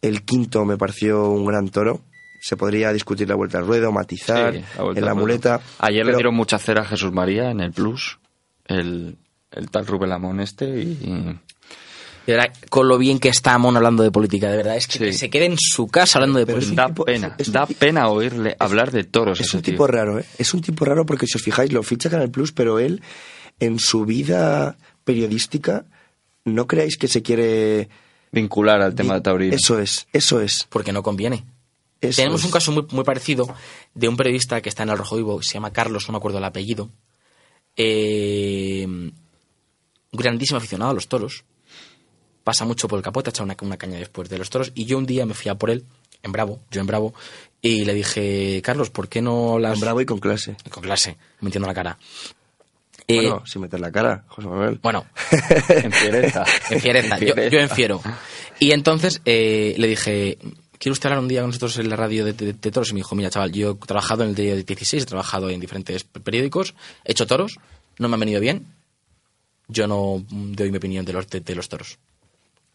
El quinto me pareció un gran toro. Se podría discutir la vuelta al ruedo, matizar Sí, la vuelta en la muleta. Ayer le dieron mucha cera a Jesús María en el Plus, el, el tal Rubén Lamón este, y, y- De verdad, con lo bien que está Amon hablando de política, de verdad, es que, que se quede en su casa hablando de Pero es política. da pena, da pena oírle hablar de toros. Es ese un tío. tipo raro, ¿eh? Es un tipo raro porque si os fijáis lo ficha Canal Plus, pero él en su vida periodística no creáis que se quiere vincular al tema de taurino. Eso es, eso es. Porque no conviene. Eso Tenemos es. un caso muy, muy parecido de un periodista que está en el Rojo Vivo, se llama Carlos, no me acuerdo el apellido. Eh, un grandísimo aficionado a los toros. Pasa mucho por el capote, echa una, una caña después de los toros. Y yo un día me fui a por él, en Bravo, yo en Bravo, y le dije, Carlos, ¿por qué no las. Con bravo y con clase. Con clase, metiendo la cara. Eh, Bueno, sin meter la cara, José Manuel. Bueno, en fiereza. en fiereza, yo, yo en fiero. Y entonces eh, le dije, ¿quiere usted hablar un día con nosotros en la radio de, de- de toros? Y me dijo, mira, chaval, yo he trabajado en el diario 16, he trabajado en diferentes periódicos, he hecho toros, no me han venido bien, yo no doy mi opinión de los, de, de los toros.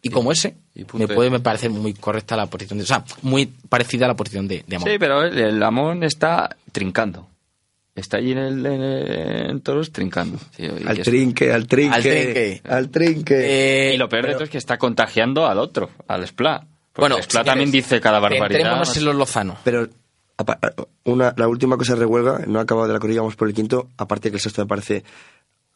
Y como ese, me de- puede me parecer muy correcta la posición de... O sea, muy parecida a la posición de, de Amor. Sí, pero el, el Lamón está trincando. Está allí en, el, en, el- en toros trincando. Al es- trinque, al trinque. Al trinque. Al trinque. Eh, y lo peor de pero- todo es que está contagiando al otro, al Spla. Porque Bueno, el Spla si también quieres, dice cada barbaridad. Centrémonos en los Lozano. Pero una, la última cosa de rehuelga, no ha acabado de la corrida, vamos por el quinto, aparte que el sexto me parece,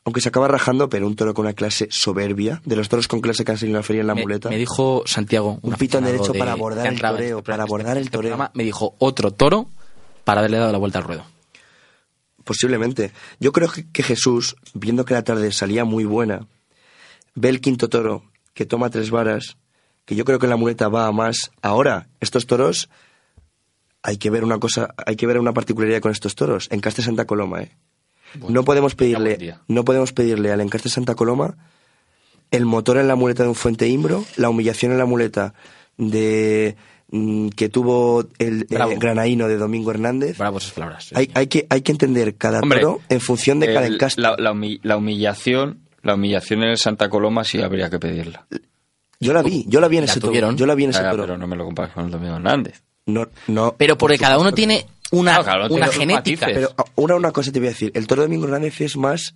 aunque se acaba rajando, pero un toro con una clase soberbia, de los toros con clase que han salido en la feria en la me, muleta. me dijo Santiago, Un pito en aficionado derecho de- para abordar el en toreo, este para abordar el este toreo. programa, Me dijo otro toro para haberle dado la vuelta al ruedo. Posiblemente. Yo creo que, que Jesús, viendo que la tarde salía muy buena, ve el quinto toro, que toma tres varas, que yo creo que la muleta va a más. Ahora, estos toros, hay que ver una cosa, hay que ver una particularidad con estos toros. Encaste Santa Coloma, ¿eh? No podemos pedirle, no podemos pedirle al Encaste Santa Coloma el motor en la muleta de un Fuente Imbro, la humillación en la muleta de mm, que tuvo el eh, Bravo. granaíno de Domingo Hernández. Bravo esas palabras. Hay, hay, que, hay que entender cada Hombre, toro en función de cada el- encaste. la, la humi- la humillación, la humillación en el Santa Coloma sí habría que pedirla. Yo la vi, yo la vi en La ese toro. tuvieron. Yo la vi en ese Ah, toro. pero no me lo compares con el Domingo Hernández. No, no. Pero porque cada uno tiene una, Claro, una genética. Pero una, una cosa te voy a decir. El toro de Domingo Hernández es más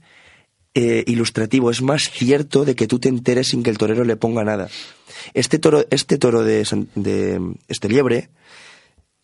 eh, ilustrativo, es más cierto de que tú te enteres sin que el torero le ponga nada. Este toro, este toro de este liebre,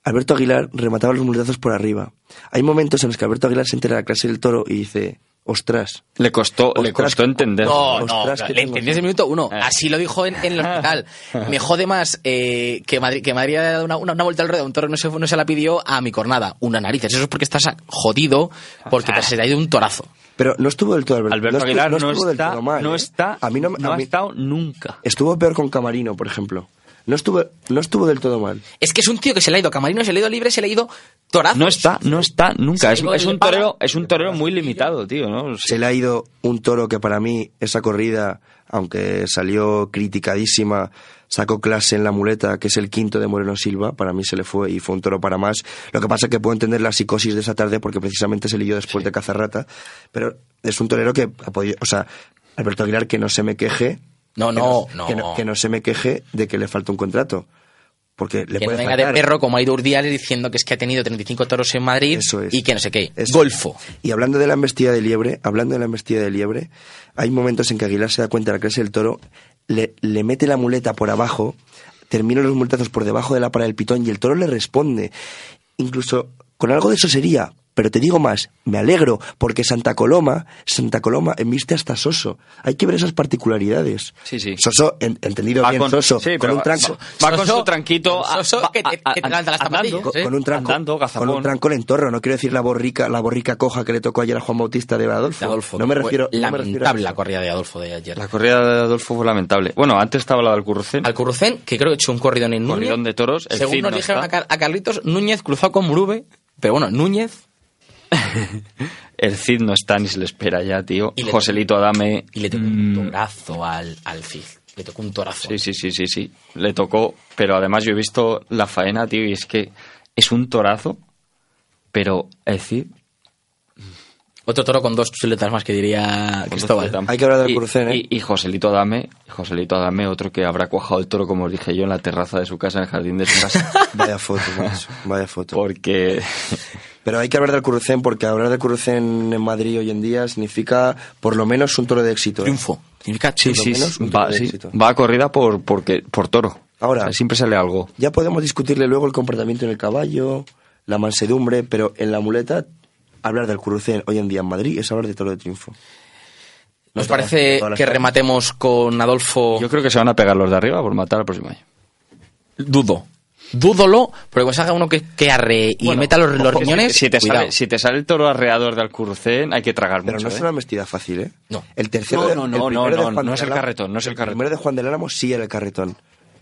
Alberto Aguilar remataba los muletazos por arriba. Hay momentos en los que Alberto Aguilar se entera de la clase del toro y dice, ostras. Le costó, le costó entender. No, no, Ostras, que le tengo entendí ese minuto uno. Eh. Así lo dijo en, en el hospital. Me jode más eh, que, Madrid, que Madrid haya dado una, una, una vuelta al ruedo a un toro no se, no se la pidió a mi cornada. Una narices. Eso es porque estás jodido, porque te se te ha ido un torazo. Pero no estuvo del todo Alberto. Alberto no estuvo- Aguilar no, estuvo del está, todo mal, no ¿eh? está, A mí no, no a ha estado nunca. Estuvo peor con Camarino, por ejemplo. No estuvo, no estuvo del todo mal. Es que es un tío que se le ha ido Camarino, se le ha ido libre, se le ha ido torazo. No está, no está nunca. Es, es un torero, es un torero muy limitado, tío, ¿no? Se le ha ido un toro que para mí, esa corrida, aunque salió criticadísima, sacó clase en la muleta, que es el quinto de Moreno Silva, para mí se le fue y fue un toro para más. Lo que pasa es que puedo entender la psicosis de esa tarde porque precisamente se leyó después de Cazarrata, pero es un torero que ha podido, o sea, Alberto Aguilar que no se me queje, No, no, que no. que no se me queje de que le falta un contrato. Porque le que no puede venga de perro como ha ido Urdiales diciendo que es que ha tenido 35 toros en Madrid Eso es. y que no sé qué. Eso. Golfo. Y hablando de la embestida de liebre, hablando de la embestida de liebre, hay momentos en que Aguilar se da cuenta de la clase del toro, le, le mete la muleta por abajo, termina los muletazos por debajo de la para del pitón y el toro le responde. Incluso con algo de sosería, pero te digo más, me alegro, porque Santa Coloma, Santa Coloma embiste hasta Soso. Hay que ver esas particularidades. Sí, sí. Soso, en- entendido Va bien, con- Soso, sí, con un tranco. Va con Soso- su tranquito. a- Soso que te- a- que te levanta las andando, zapatillas, con, ¿eh? con un tranco, Andando, con un tranco en entorno. No quiero decir la borrica, la borrica coja que le tocó ayer a Juan Bautista de Adolfo. De Adolfo. no me Fue refiero, no me refiero a lamentable eso. la corrida de Adolfo de ayer. La corrida de Adolfo fue lamentable. Bueno, antes estaba la del Currucén. Al Currucén, que creo que hecho un corridón en Núñez. Corridón de toros. El Según nos no dijeron a, a Carlitos, Núñez cruzó con Murube. Pero bueno, Núñez El Cid no está ni se le espera ya, tío. Y Joselito Adame. y le tocó un torazo al, al Cid. Le tocó un torazo. Sí, sí, sí, sí, sí. Le tocó. Pero además yo he visto la faena, tío, y es que es un torazo. Pero el Cid. Otro toro con dos chuletas más que diría Cristóbal. Hay que hablar del y, crucén, ¿eh? Y, y Joselito Adame, Joselito Adame, otro que habrá cuajado el toro, como os dije yo, en la terraza de su casa, en el jardín de su casa. Vaya foto, macho, vaya foto. Porque Pero hay que hablar del Currucén porque hablar del Currucén en Madrid hoy en día significa por lo menos un toro de éxito. ¿eh? Triunfo. Significa sí, Por lo menos un toro va, de sí, éxito. va a corrida por, porque, por toro. Ahora- O sea, siempre sale algo. Ya podemos discutirle luego el comportamiento en el caballo, la mansedumbre, pero en la muleta hablar del Currucén hoy en día en Madrid es hablar de toro de triunfo. ¿Nos No parece las que rematemos con Adolfo? Yo creo que se van a pegar los de arriba por matar al próximo año. Dudo. Dúdolo, porque cuando salga uno que, que arre y Bueno, meta los, los ojo, riñones, Si te, sale, si te sale el toro arreador de Alcurcén, hay que tragar Pero mucho. no es ¿eh? una embestida fácil, ¿eh? No. El tercero No, no, el no, no, no, no del es el carretón, no es el carretón. primero de Juan del Álamo sí era el carretón.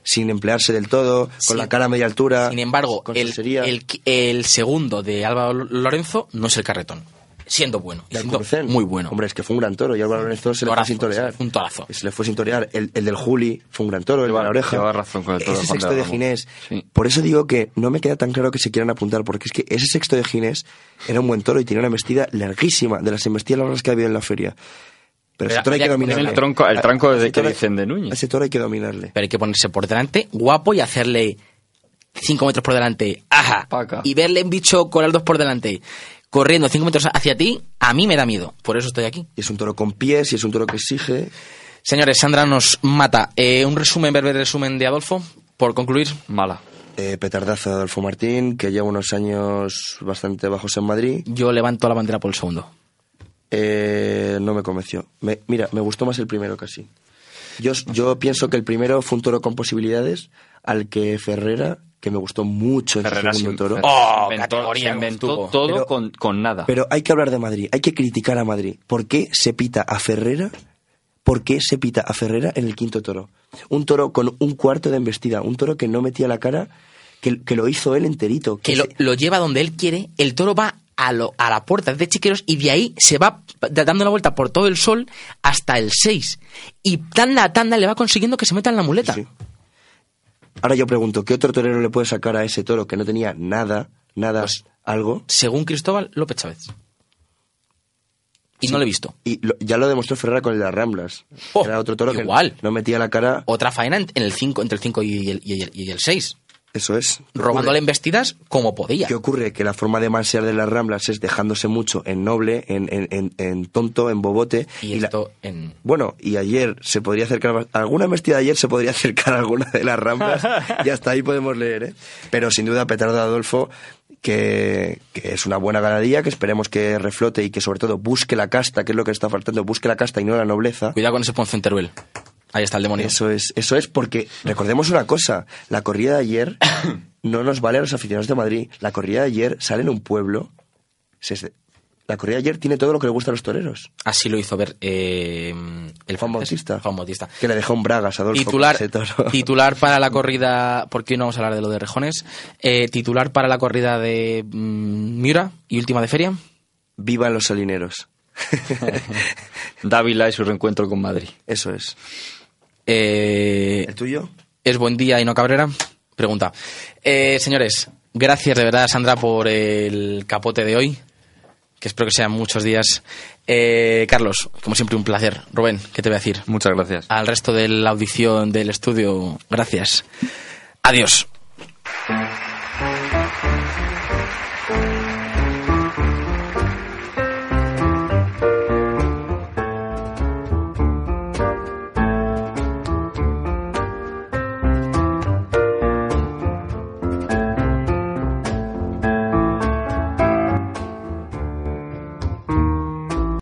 Sin emplearse del todo, con Sí. la cara a media altura. Sin embargo, el, el, el segundo de Álvaro Lorenzo no es el carretón. Siendo bueno. y siendo muy bueno. Hombre, es que fue un gran toro y Álvaro Lorenzo se le fue sin torear. Un torazo. Se le fue sin torear. El, el del Juli fue un gran toro, el de la oreja. lleva razón con el toro Ese de sexto de. Ginés. Sí. Por eso digo que no me queda tan claro que se quieran apuntar, porque es que ese sexto de Ginés era un buen toro y tenía una embestida larguísima, de las embestidas largas que había en la feria. Pero ese toro hay que dominarle. el tronco- el tranco de que dicen de Núñez. Ese toro hay que dominarle. Pero hay que ponerse por delante, guapo, y hacerle 5 metros por delante, ajá, Paca. y verle un bicho con las dos por delante, corriendo 5 metros hacia ti, a mí me da miedo. Por eso estoy aquí. Y es un toro con pies y es un toro que exige. Señores, Sandra nos mata. Eh, un resumen, breve resumen de Adolfo, por concluir. Mala. Eh, petardazo de Adolfo Martín, que lleva unos años bastante bajos en Madrid. Yo levanto la bandera por el segundo. Eh, no me convenció. Me- mira, me gustó más el primero casi. Yo, yo pienso que el primero fue un toro con posibilidades, al que Ferrera, que me gustó mucho en su Ferrera segundo se- toro. ¡Oh, inventó, categoría se inventó todo Pero- con, con nada. Pero hay que hablar de Madrid, hay que criticar a Madrid. ¿Por qué se pita a Ferrera? ¿Por qué se pita a Ferrera en el quinto toro? Un toro con un cuarto de embestida, un toro que no metía la cara, que, que lo hizo él enterito. que lo, se- lo lleva donde él quiere, el toro va a, lo, a la puerta de Chiqueros y de ahí se va dando la vuelta por todo el sol hasta el 6. Y tanda a tanda le va consiguiendo que se meta en la muleta. Sí. Ahora yo pregunto, ¿qué otro torero le puede sacar a ese toro que no tenía nada, nada, Pues- algo? Según Cristóbal López Chávez. Y Sí. no lo he visto. Y lo- ya lo demostró Ferrera con el de las Ramblas. Oh, Era otro toro igual. que no metía la cara. Otra faena en, el 5, entre el 5 y el, y el, y el 6. Eso es. ¿Qué Robándole embestidas como podía. ¿Qué ocurre? Que la forma de mansear de las Ramblas es dejándose mucho en noble, en, en, en- en tonto, en bobote. Y esto en... Bueno, y ayer se podría acercar, alguna embestida de ayer se podría acercar a alguna de las Ramblas y hasta ahí podemos leer, ¿eh? Pero sin duda Petardo Adolfo, que, que es una buena ganadería, que esperemos que reflote y que sobre todo busque la casta, que es lo que está faltando, busque la casta y no la nobleza. Cuidado con ese Ponce en Teruel. Ahí está el demonio. Eso es, eso es porque recordemos una cosa, la corrida de ayer no nos vale a los aficionados de Madrid. La corrida de ayer sale en un pueblo. se- La corrida de ayer tiene todo lo que le gusta a los toreros. Así lo hizo ver eh, el Juan Bautista. Juan Bautista. Que le dejó un bragas a Adolfo. Titular, titular para la corrida, porque hoy no vamos a hablar de lo de Rejones, eh, titular para la corrida de mm, Miura y última de feria. Vivan los salineros. Dávila y su reencuentro con Madrid. Eso es. Eh, ¿El tuyo? ¿Es buen día y no Cabrera? Pregunta. Eh, señores, gracias de verdad, Sandra, por el capote de hoy. Que espero que sean muchos días. Eh, Carlos, como siempre, un placer. Rubén, ¿qué te voy a decir? Muchas gracias. Al resto de la audición del estudio, gracias. Adiós.